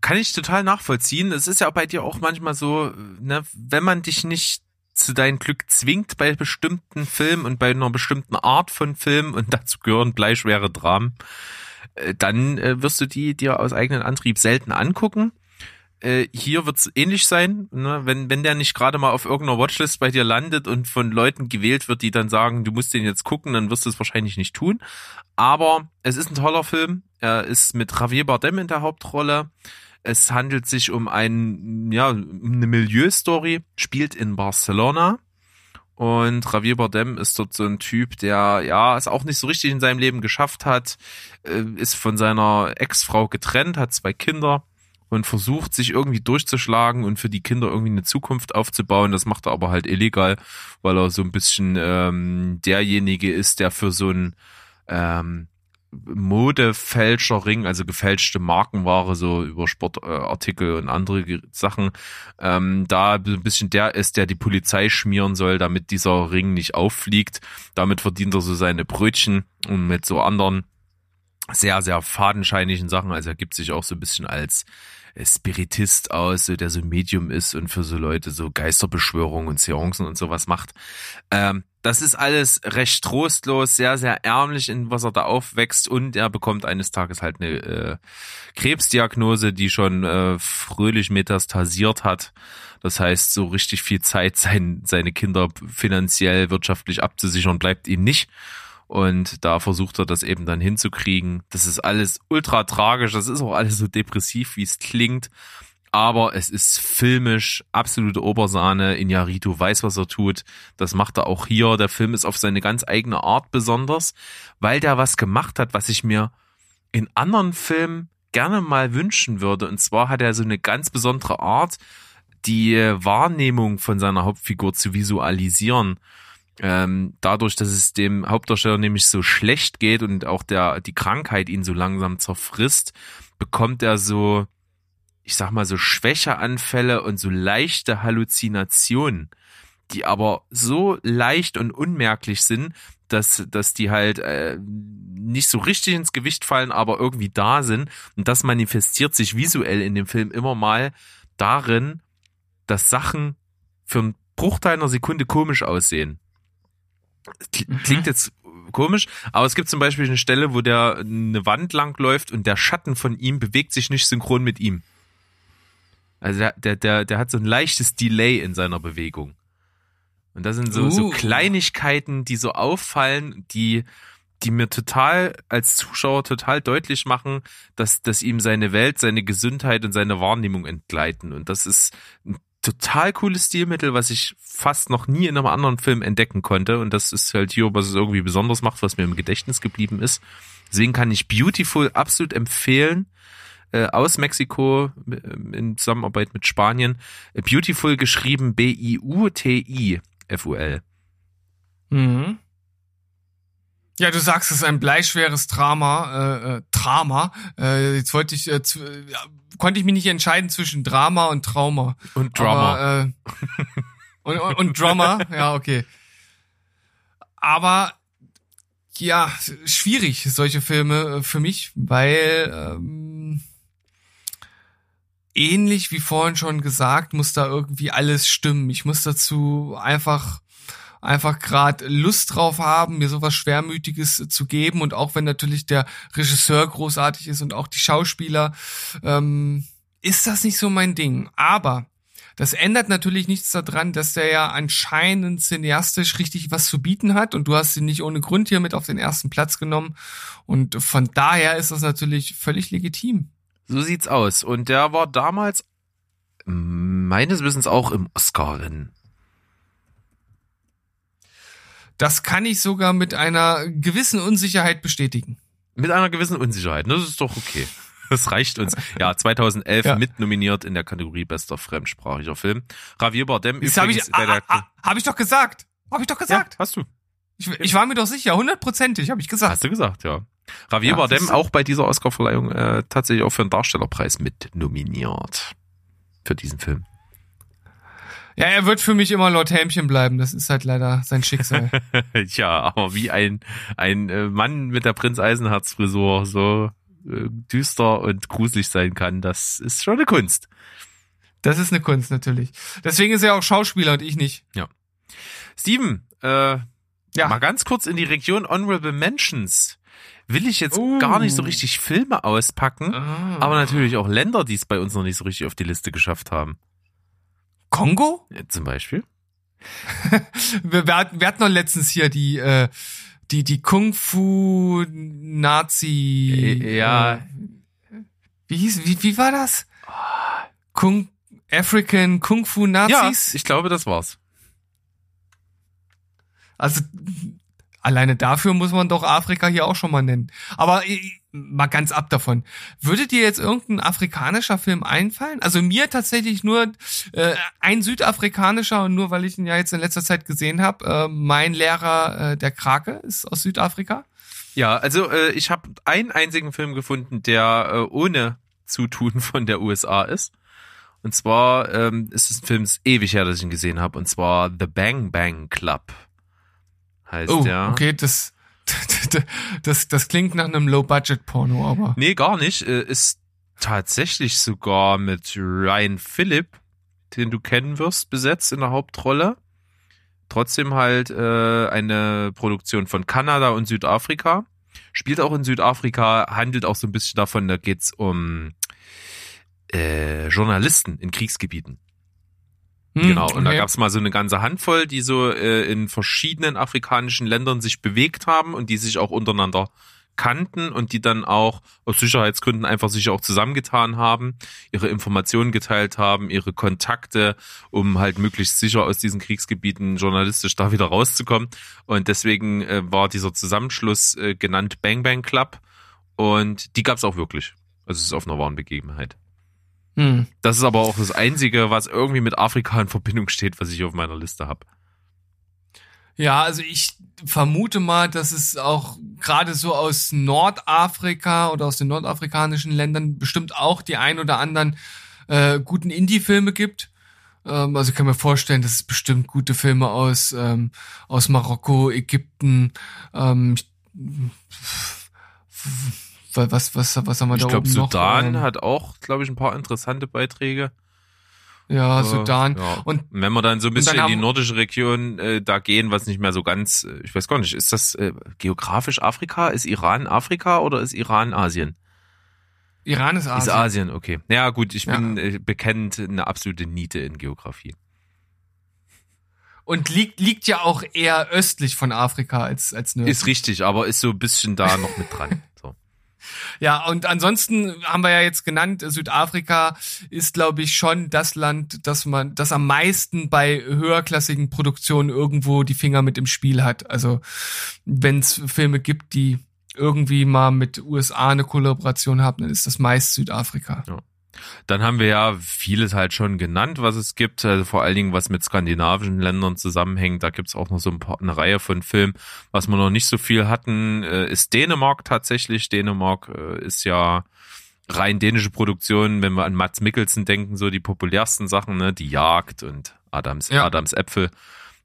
Kann ich total nachvollziehen. Es ist ja bei dir auch manchmal so, ne, wenn man dich nicht zu deinem Glück zwingt bei bestimmten Filmen und bei einer bestimmten Art von Film und dazu gehören bleischwere Dramen, äh, dann äh, wirst du die dir aus eigenem Antrieb selten angucken. Äh, hier wird's ähnlich sein, ne? wenn, wenn der nicht gerade mal auf irgendeiner Watchlist bei dir landet und von Leuten gewählt wird, die dann sagen, du musst den jetzt gucken, dann wirst du es wahrscheinlich nicht tun. Aber es ist ein toller Film. Er ist mit Javier Bardem in der Hauptrolle. Es handelt sich um ein, ja, eine Milieustory, spielt in Barcelona. Und Javier Bardem ist dort so ein Typ, der ja es auch nicht so richtig in seinem Leben geschafft hat, äh, ist von seiner Ex-Frau getrennt, hat zwei Kinder und versucht sich irgendwie durchzuschlagen und für die Kinder irgendwie eine Zukunft aufzubauen. Das macht er aber halt illegal, weil er so ein bisschen ähm, derjenige ist, der für so ein ähm, Modefälscherring, also gefälschte Markenware, so über Sportartikel und andere Sachen, ähm, da ein bisschen der ist, der die Polizei schmieren soll, damit dieser Ring nicht auffliegt. Damit verdient er so seine Brötchen und mit so anderen sehr, sehr fadenscheinigen Sachen. Also er gibt sich auch so ein bisschen als Spiritist aus, so der so Medium ist und für so Leute so Geisterbeschwörungen und Seancen und sowas macht. Ähm, das ist alles recht trostlos, sehr, sehr ärmlich, in was er da aufwächst und er bekommt eines Tages halt eine äh, Krebsdiagnose, die schon äh, fröhlich metastasiert hat. Das heißt, so richtig viel Zeit, sein, seine Kinder finanziell, wirtschaftlich abzusichern, bleibt ihm nicht. Und da versucht er das eben dann hinzukriegen. Das ist alles ultra tragisch, das ist auch alles so depressiv, wie es klingt. Aber es ist filmisch absolute Obersahne. Iñárritu weiß, was er tut. Das macht er auch hier. Der Film ist auf seine ganz eigene Art besonders, weil der was gemacht hat, was ich mir in anderen Filmen gerne mal wünschen würde. Und zwar hat er so eine ganz besondere Art, die Wahrnehmung von seiner Hauptfigur zu visualisieren ähm, dadurch, dass es dem Hauptdarsteller nämlich so schlecht geht und auch der die Krankheit ihn so langsam zerfrisst, bekommt er so, ich sag mal so Schwächeanfälle und so leichte Halluzinationen, die aber so leicht und unmerklich sind, dass dass die halt äh, nicht so richtig ins Gewicht fallen, aber irgendwie da sind und das manifestiert sich visuell in dem Film immer mal darin, dass Sachen für einen Bruchteil einer Sekunde komisch aussehen. Kl- Klingt jetzt komisch, aber es gibt zum Beispiel eine Stelle, wo der eine Wand lang läuft und der Schatten von ihm bewegt sich nicht synchron mit ihm. Also der, der, der, der hat so ein leichtes Delay in seiner Bewegung. Und das sind so, so Uh. Kleinigkeiten, die so auffallen, die, die mir total als Zuschauer total deutlich machen, dass, dass ihm seine Welt, seine Gesundheit und seine Wahrnehmung entgleiten. Und das ist ein total cooles Stilmittel, was ich fast noch nie in einem anderen Film entdecken konnte. Und das ist halt hier, was es irgendwie besonders macht, was mir im Gedächtnis geblieben ist. Deswegen kann ich Beautiful absolut empfehlen. Äh, aus Mexiko äh, in Zusammenarbeit mit Spanien. Beautiful geschrieben B-I-U-T-I-F-U-L. Mhm. Ja, du sagst, es ist ein bleischweres Drama. Äh, äh, Drama. Äh, jetzt wollte ich, äh, zw- ja, konnte ich mich nicht entscheiden zwischen Drama und Trauma. Und Drama. Aber, äh, und, und, und Drama, ja, okay. Aber ja, schwierig, solche Filme äh, für mich, weil ähm, ähnlich wie vorhin schon gesagt, muss da irgendwie alles stimmen. Ich muss dazu einfach einfach gerade Lust drauf haben, mir sowas Schwermütiges zu geben und auch wenn natürlich der Regisseur großartig ist und auch die Schauspieler, ähm, ist das nicht so mein Ding. Aber das ändert natürlich nichts daran, dass der ja anscheinend cineastisch richtig was zu bieten hat und du hast ihn nicht ohne Grund hier mit auf den ersten Platz genommen und von daher ist das natürlich völlig legitim. So sieht's aus. Und der war damals meines Wissens auch im Oscar-Rennen. Das kann ich sogar mit einer gewissen Unsicherheit bestätigen. Mit einer gewissen Unsicherheit. Das ist doch okay. Das reicht uns. Ja, 2011 Ja. mitnominiert in der Kategorie bester fremdsprachiger Film. Javier Bardem Das habe ich, übrigens, ah, der, ah, hab ich doch gesagt. Hab ich doch gesagt. Ja, hast du. Ich, ich war mir doch sicher, hundertprozentig, habe ich gesagt. Hast du gesagt, ja. Javier Ja, Bardem auch bei dieser Oscarverleihung äh, tatsächlich auch für den Darstellerpreis mit nominiert. Für diesen Film. Ja, er wird für mich immer Lord Helmchen bleiben. Das ist halt leider sein Schicksal. ja, aber wie ein, ein äh, Mann mit der Prinz Eisenherz Frisur so äh, düster und gruselig sein kann, das ist schon eine Kunst. Das ist eine Kunst natürlich. Deswegen ist er auch Schauspieler und ich nicht. Steven, äh, Ja. mal ganz kurz in die Region Honorable Mentions. Will ich jetzt Uh. gar nicht so richtig Filme auspacken, Ah. aber natürlich auch Länder, die es bei uns noch nicht so richtig auf die Liste geschafft haben. Kongo? Ja, Zum Beispiel. Wir, wir, hatten, wir hatten noch letztens hier die, äh, die, die Kung Fu Nazi. Äh, ja. Äh, wie hieß, wie, wie war das? Kung, African Kung Fu Ja, Nazis? ich glaube, das war's. Also alleine dafür muss man doch Afrika hier auch schon mal nennen. Aber äh, mal ganz ab davon. Würde dir jetzt irgendein afrikanischer Film einfallen? Also mir tatsächlich nur äh, ein südafrikanischer und nur weil ich ihn ja jetzt in letzter Zeit gesehen habe. Äh, mein Lehrer, äh, der Krake, ist aus Südafrika. Ja, also äh, ich habe einen einzigen Film gefunden, der äh, ohne Zutun von der USA ist. Und zwar ähm, ist es ein Film, ist ewig her, dass ich ihn gesehen habe. Und zwar The Bang Bang Club heißt Oh, der. okay, das, das, das klingt nach einem Low-Budget-Porno, aber. Nee, gar nicht. Äh, Ist tatsächlich sogar mit Ryan Phillip, den du kennen wirst, besetzt in der Hauptrolle. Trotzdem halt äh, eine Produktion von Kanada und Südafrika. Spielt auch in Südafrika, handelt auch so ein bisschen davon, da geht's um äh, Journalisten in Kriegsgebieten. Hm, Genau, und da okay. gab's mal so eine ganze Handvoll, die so äh, in verschiedenen afrikanischen Ländern sich bewegt haben und die sich auch untereinander kannten und die dann auch aus Sicherheitsgründen einfach sich auch zusammengetan haben, ihre Informationen geteilt haben, ihre Kontakte, um halt möglichst sicher aus diesen Kriegsgebieten journalistisch da wieder rauszukommen. Und deswegen äh, war dieser Zusammenschluss äh, genannt Bang Bang Club und die gab's auch wirklich. Also es ist auf einer wahren Begebenheit. Hm. Das ist aber auch das Einzige, was irgendwie mit Afrika in Verbindung steht, was ich auf meiner Liste habe. Ja, also ich vermute mal, dass es auch gerade so aus Nordafrika oder aus den nordafrikanischen Ländern bestimmt auch die ein oder anderen äh, guten Indie-Filme gibt. Ähm, also ich kann mir vorstellen, dass es bestimmt gute Filme aus, ähm, aus Marokko, Ägypten, ähm, was, was, was haben wir Ich da glaube, oben noch? Sudan Ähm, hat auch, glaube ich, ein paar interessante Beiträge. Ja, Äh, Sudan. Ja. Und wenn wir dann so ein bisschen in die nordische Region äh, da gehen, was nicht mehr so ganz, äh, ich weiß gar nicht, ist das äh, geografisch Afrika? Ist Iran Afrika oder ist Iran Asien? Iran ist Ist Asien. Asien, okay. Ja gut, ich Ja. bin äh, bekennt eine absolute Niete in Geografie. Und liegt, liegt ja auch eher östlich von Afrika als, als nördlich. Ist richtig, aber ist so ein bisschen da noch mit dran. Ja, und ansonsten haben wir ja jetzt genannt, Südafrika ist, glaube ich, schon das Land, das man, das am meisten bei höherklassigen Produktionen irgendwo die Finger mit im Spiel hat. Also wenn es Filme gibt, die irgendwie mal mit USA eine Kollaboration haben, dann ist das meist Südafrika. Dann haben wir ja vieles halt schon genannt, was es gibt, also vor allen Dingen was mit skandinavischen Ländern zusammenhängt. Da gibt's auch noch so ein paar, eine Reihe von Filmen. Was wir noch nicht so viel hatten, äh, ist Dänemark tatsächlich. Dänemark äh, ist ja rein dänische Produktion, wenn wir an Mats Mikkelsen denken, so die populärsten Sachen, ne, die Jagd und Adams, Ja. Adams Äpfel.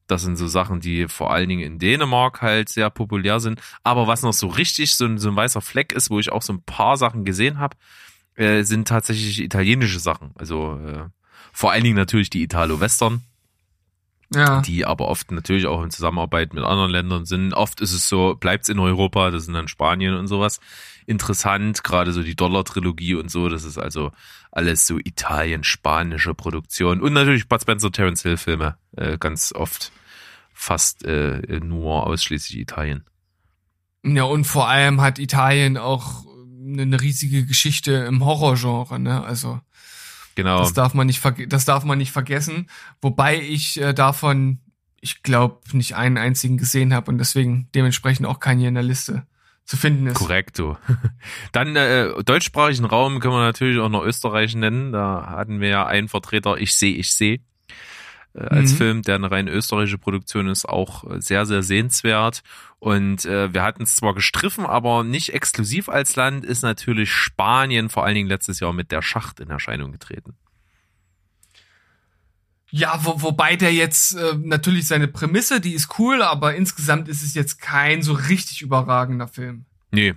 Das sind so Sachen, die vor allen Dingen in Dänemark halt sehr populär sind. Aber was noch so richtig so ein, so ein weißer Fleck ist, wo ich auch so ein paar Sachen gesehen habe, äh, sind tatsächlich italienische Sachen. Also äh, vor allen Dingen natürlich die Italo-Western, Ja. die aber oft natürlich auch in Zusammenarbeit mit anderen Ländern sind. Oft ist es so, bleibt's in Europa, das sind dann Spanien und sowas. Interessant, gerade so die Dollar-Trilogie und so, das ist also alles so Italien-spanische Produktion. Und natürlich Bud Spencer, Terence Hill-Filme, äh, ganz oft fast äh, nur ausschließlich Italien. Ja, und vor allem hat Italien auch eine riesige Geschichte im Horrorgenre, ne? Also Genau. Das darf man nicht, das darf man nicht vergessen. Wobei ich äh, davon, ich glaube, nicht einen einzigen gesehen habe und deswegen dementsprechend auch keinen hier in der Liste zu finden ist. Korrekto. Dann äh, deutschsprachigen Raum können wir natürlich auch noch Österreich nennen. Da hatten wir ja einen Vertreter, ich sehe, ich sehe. Äh, als Mhm. Film, der eine rein österreichische Produktion ist, auch äh, sehr, sehr sehenswert. Und äh, wir hatten es zwar gestriffen, aber nicht exklusiv als Land, ist natürlich Spanien vor allen Dingen letztes Jahr mit der Schacht in Erscheinung getreten. Ja, wo, wobei der jetzt äh, natürlich seine Prämisse, die ist cool, aber insgesamt ist es jetzt kein so richtig überragender Film. Nee,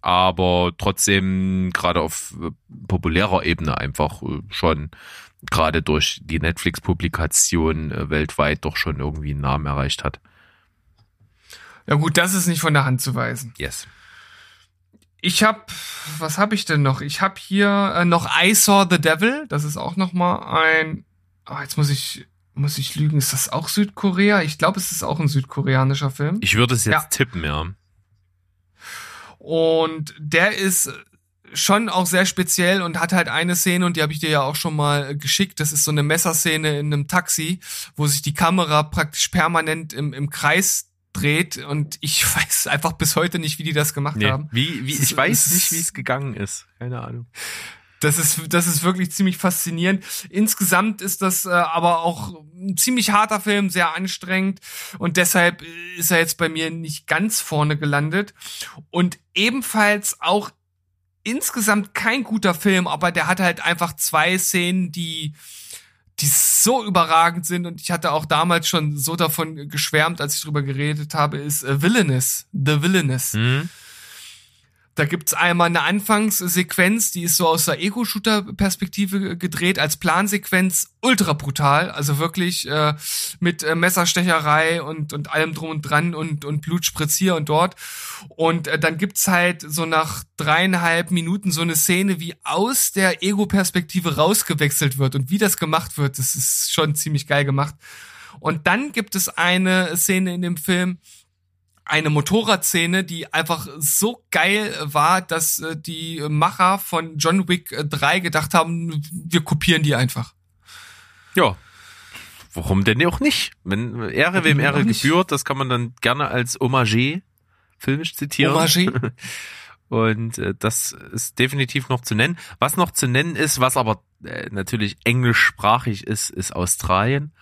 aber trotzdem gerade auf äh, populärer Ebene einfach äh, schon gerade durch die Netflix-Publikation äh, weltweit doch schon irgendwie einen Namen erreicht hat. Ja gut, das ist nicht von der Hand zu weisen. Yes. Ich hab, was hab ich denn noch? Ich hab hier äh, noch I Saw the Devil. Das ist auch noch mal ein. Ah, jetzt muss ich muss ich lügen. Ist das auch Südkorea? Ich glaube, es ist auch ein südkoreanischer Film. Ich würde es jetzt Ja. tippen, ja. Und der ist schon auch sehr speziell und hat halt eine Szene und die habe ich dir ja auch schon mal geschickt. Das ist so eine Messerszene in einem Taxi, wo sich die Kamera praktisch permanent im, im Kreis dreht und ich weiß einfach bis heute nicht, wie die das gemacht Nee. haben. Wie, wie, ich ist- weiß es nicht, ist- wie es gegangen ist. Keine Ahnung. Das ist, das ist wirklich ziemlich faszinierend. Insgesamt ist das äh, aber auch ein ziemlich harter Film, sehr anstrengend und deshalb ist er jetzt bei mir nicht ganz vorne gelandet. Und ebenfalls auch insgesamt kein guter Film, aber der hat halt einfach zwei Szenen, die die so überragend sind und ich hatte auch damals schon so davon geschwärmt, als ich drüber geredet habe, ist äh, Villainous, The Villainous. Hm? Da gibt's einmal eine Anfangssequenz, die ist so aus der Ego-Shooter-Perspektive gedreht, als Plansequenz ultra brutal, also wirklich äh, mit äh, Messerstecherei und, und allem drum und dran und, und Blutspritz hier und dort. Und äh, dann gibt's halt so nach dreieinhalb Minuten so eine Szene, wie aus der Ego-Perspektive rausgewechselt wird und wie das gemacht wird, das ist schon ziemlich geil gemacht. Und dann gibt es eine Szene in dem Film, eine Motorradszene, die einfach so geil war, dass äh, die Macher von John Wick äh, 3 gedacht haben, wir kopieren die einfach. Ja. Warum denn auch nicht? Wenn Ehre wem Ehre gebührt, das kann man dann gerne als Hommage filmisch zitieren. Hommage? Und äh, das ist definitiv noch zu nennen. Was noch zu nennen ist, was aber äh, natürlich englischsprachig ist, ist Australien.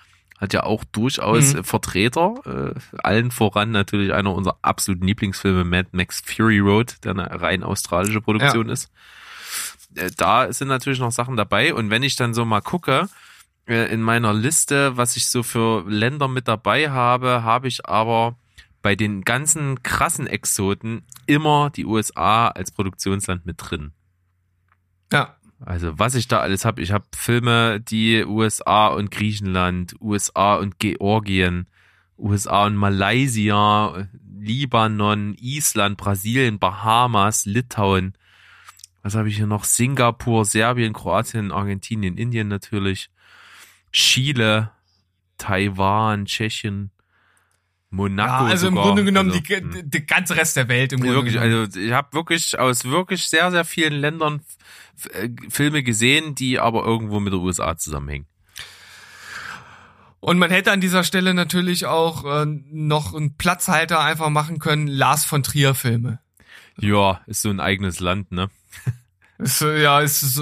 Hat ja auch durchaus Mhm. äh, Vertreter, äh, allen voran natürlich einer unserer absoluten Lieblingsfilme, Mad Max Fury Road, der eine rein australische Produktion ist. Äh, da sind natürlich noch Sachen dabei. Und wenn ich dann so mal gucke, äh, in meiner Liste, was ich so für Länder mit dabei habe, habe ich aber bei den ganzen krassen Exoten immer die USA als Produktionsland mit drin. Ja. Also was ich da alles habe, ich habe Filme, die USA und Griechenland, USA und Georgien, USA und Malaysia, Libanon, Island, Brasilien, Bahamas, Litauen. Was habe ich hier noch? Singapur, Serbien, Kroatien, Argentinien, Indien natürlich, Chile, Taiwan, Tschechien, Monaco. ja also im sogar. Grunde genommen Also, die, hm. die, die ganze Rest der Welt im Grunde Wirklich, genommen. also ich habe wirklich aus wirklich sehr, sehr vielen Ländern äh, Filme gesehen, die aber irgendwo mit der USA zusammenhängen. Und man hätte an dieser Stelle natürlich auch äh, noch einen Platzhalter einfach machen können, Lars von Trier Filme. Ja, ist so ein eigenes Land, ne? Ist, ja, es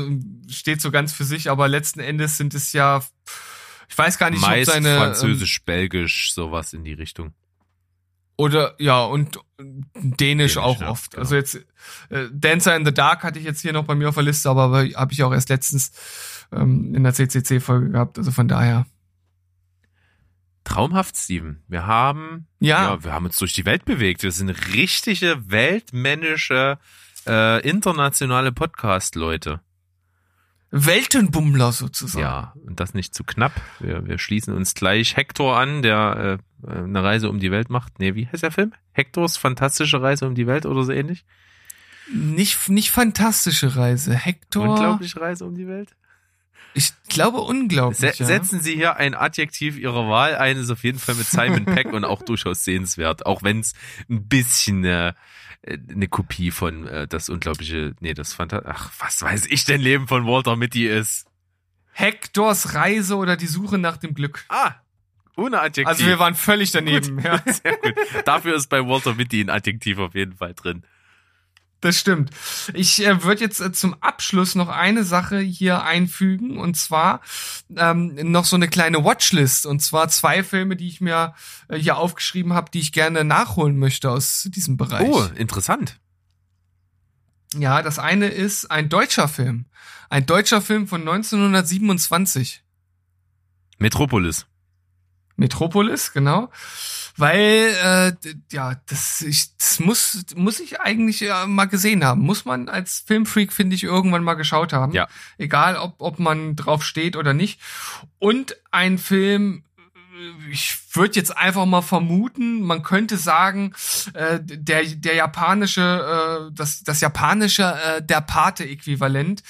steht so ganz für sich, aber letzten Endes sind es ja, ich weiß gar nicht, ob Meist seine ähm, Französisch, Belgisch, sowas in die Richtung. Oder ja, und Dänisch, Dänisch, auch ja, oft. genau. Also jetzt äh, Dancer in the Dark hatte ich jetzt hier noch bei mir auf der Liste, aber habe ich auch erst letztens ähm, in der CCC-Folge gehabt. Also von daher. Traumhaft, Steven. Wir haben, Ja, ja, wir haben uns durch die Welt bewegt. Wir sind richtige weltmännische, äh, internationale Podcast-Leute. Weltenbummler sozusagen. Ja, und das nicht zu knapp. Wir, wir schließen uns gleich Hector an, der äh, eine Reise um die Welt macht. Nee, wie heißt der Film? Hectors fantastische Reise um die Welt oder so ähnlich? Nicht, nicht fantastische Reise. Hector. Unglaubliche Reise um die Welt? Ich glaube unglaublich. Se. Setzen Sie hier ein Adjektiv Ihrer Wahl ein, ist auf jeden Fall mit Simon Peck und auch durchaus sehenswert, auch wenn es ein bisschen äh, eine Kopie von äh, das unglaubliche, nee, das Fanta ach, was weiß ich denn Leben von Walter Mitty ist. Hectors Reise oder die Suche nach dem Glück. Ah, ohne Adjektiv. Also wir waren völlig daneben. Ja. Sehr gut. Dafür ist bei Walter Mitty ein Adjektiv auf jeden Fall drin. Das stimmt. Ich äh, würde jetzt äh, zum Abschluss noch eine Sache hier einfügen und zwar ähm, noch so eine kleine Watchlist und zwar zwei Filme, die ich mir äh, hier aufgeschrieben habe, die ich gerne nachholen möchte aus diesem Bereich. Oh, interessant. Ja, das eine ist ein deutscher Film. Ein deutscher Film von 1927. Metropolis. Metropolis, genau. Weil, äh, ja, das, ich, das muss, muss ich eigentlich äh, mal gesehen haben. Muss man als Filmfreak, finde ich, irgendwann mal geschaut haben. Ja. Egal, ob, ob man drauf steht oder nicht. Und ein Film, ich würde jetzt einfach mal vermuten, man könnte sagen, äh, der, der japanische, äh, das, das japanische äh, der Pate-Äquivalent,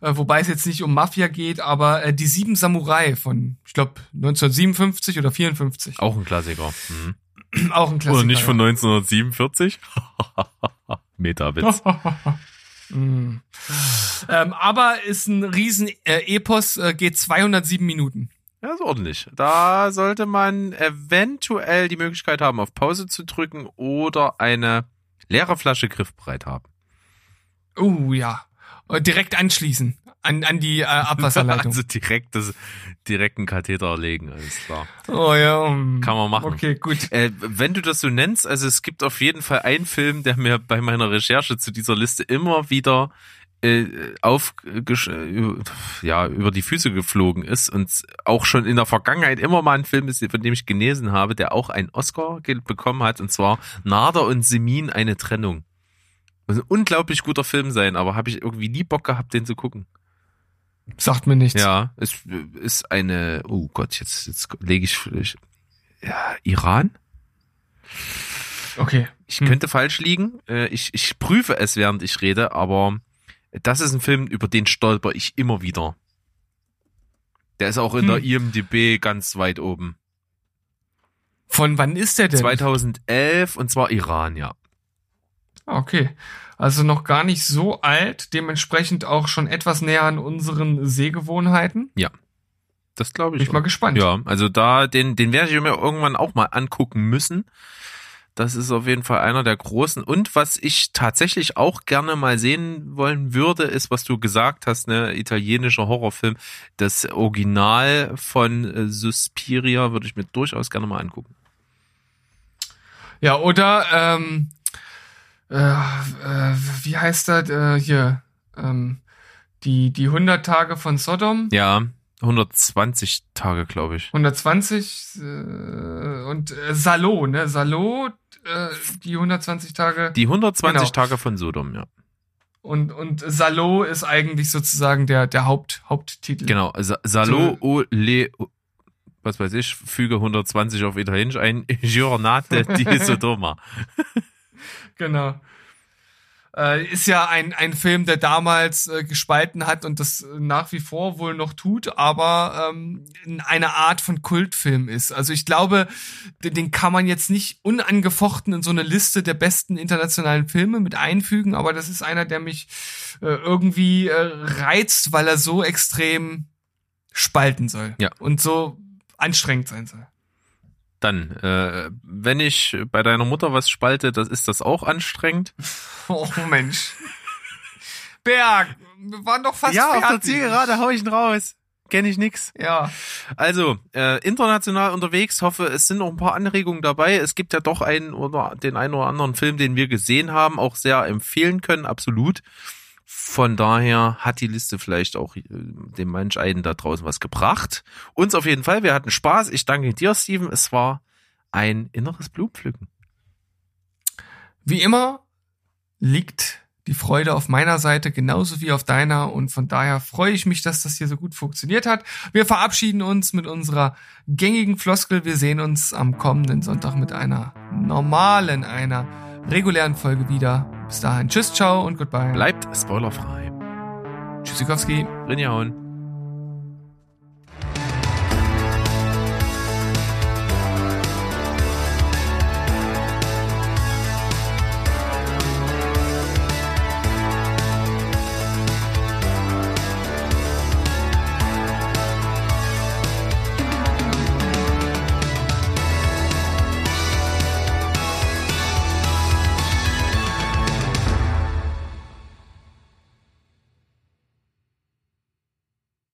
äh, wobei es jetzt nicht um Mafia geht, aber äh, die Sieben Samurai von, ich glaube, 1957 oder 54. Auch ein Klassiker. Mhm. Auch ein Klassiker. Oder nicht von ja. 1947? Meta-Witz. Mm. ähm, aber ist ein riesen äh, Epos, äh, geht 207 Minuten. Ja, ist ordentlich. Da sollte man eventuell die Möglichkeit haben, auf Pause zu drücken oder eine leere Flasche griffbereit haben. Oh ja. Äh, direkt anschließen an, an die äh, Abwasserleitung. Also direkt das, direkt einen Katheter legen, alles klar. oh ja. Kann man machen. Okay, gut. Äh, wenn du das so nennst, also es gibt auf jeden Fall einen Film, der mir bei meiner Recherche zu dieser Liste immer wieder auf äh, ja über die Füße geflogen ist und auch schon in der Vergangenheit immer mal ein Film ist, von dem ich gelesen habe, der auch einen Oscar bekommen hat und zwar Nader und Semin eine Trennung. Muss ein unglaublich guter Film sein, aber habe ich irgendwie nie Bock gehabt, den zu gucken. Sagt mir nichts. Ja, es ist eine, oh Gott, jetzt, jetzt lege ich ja, Iran? Okay. Ich Hm. könnte falsch liegen. Äh, Ich, ich prüfe es, während ich rede, aber das ist ein Film, über den stolper ich immer wieder. Der ist auch in Hm. der IMDB ganz weit oben. Von wann ist der denn? 2011 und zwar Iran, ja. Ah, Okay. Also noch gar nicht so alt, dementsprechend auch schon etwas näher an unseren Sehgewohnheiten. Das glaube Bin ich. ich mal gespannt. Ja, also da, den, den werde ich mir irgendwann auch mal angucken müssen. Das ist auf jeden Fall einer der großen. Und was ich tatsächlich auch gerne mal sehen wollen würde, ist, was du gesagt hast, ne, italienischer Horrorfilm. Das Original von äh, Suspiria würde ich mir durchaus gerne mal angucken. Ja, oder ähm, äh, äh, wie heißt das äh, hier? Ähm, die, die 100 Tage von Sodom. Ja, 120 Tage, glaube ich. 120 äh, und äh, Salo, ne? Salo, äh, die 120 Tage. Die 120 Genau. Tage von Sodom, ja. Und, und Salo ist eigentlich sozusagen der, der Haupt, Haupttitel. Genau, Sa- Salo o le, was weiß ich, füge 120 auf Italienisch ein, Giornate di Sodoma. Genau. Äh, ist ja ein, ein Film, der damals äh, gespalten hat und das äh, nach wie vor wohl noch tut, aber ähm, eine Art von Kultfilm ist. Also ich glaube, den, den kann man jetzt nicht unangefochten in so eine Liste der besten internationalen Filme mit einfügen, aber das ist einer, der mich äh, irgendwie äh, reizt, weil er so extrem spalten soll Ja. und so anstrengend sein soll. Dann, äh, wenn ich bei deiner Mutter was spalte, das ist das auch anstrengend. Oh Mensch. Berg, wir waren doch fast fertig. hau ich ihn raus. Kenn ich nix. Ja. Also, äh, international unterwegs, hoffe, es sind noch ein paar Anregungen dabei. Es gibt ja doch einen oder den einen oder anderen Film, den wir gesehen haben, auch sehr empfehlen können, absolut. Von daher hat die Liste vielleicht auch äh, dem manch einen da draußen was gebracht. Uns auf jeden Fall, wir hatten Spaß. Ich danke dir, Steven. Es war ein inneres Blumenpflücken. Wie immer liegt die Freude auf meiner Seite genauso wie auf deiner und von daher freue ich mich, dass das hier so gut funktioniert hat. Wir verabschieden uns mit unserer gängigen Floskel. Wir sehen uns am kommenden Sonntag mit einer normalen, einer regulären Folge wieder. Bis dahin, tschüss, ciao und goodbye. Bleibt spoilerfrei. Tschüssikowski. Rinjahauen.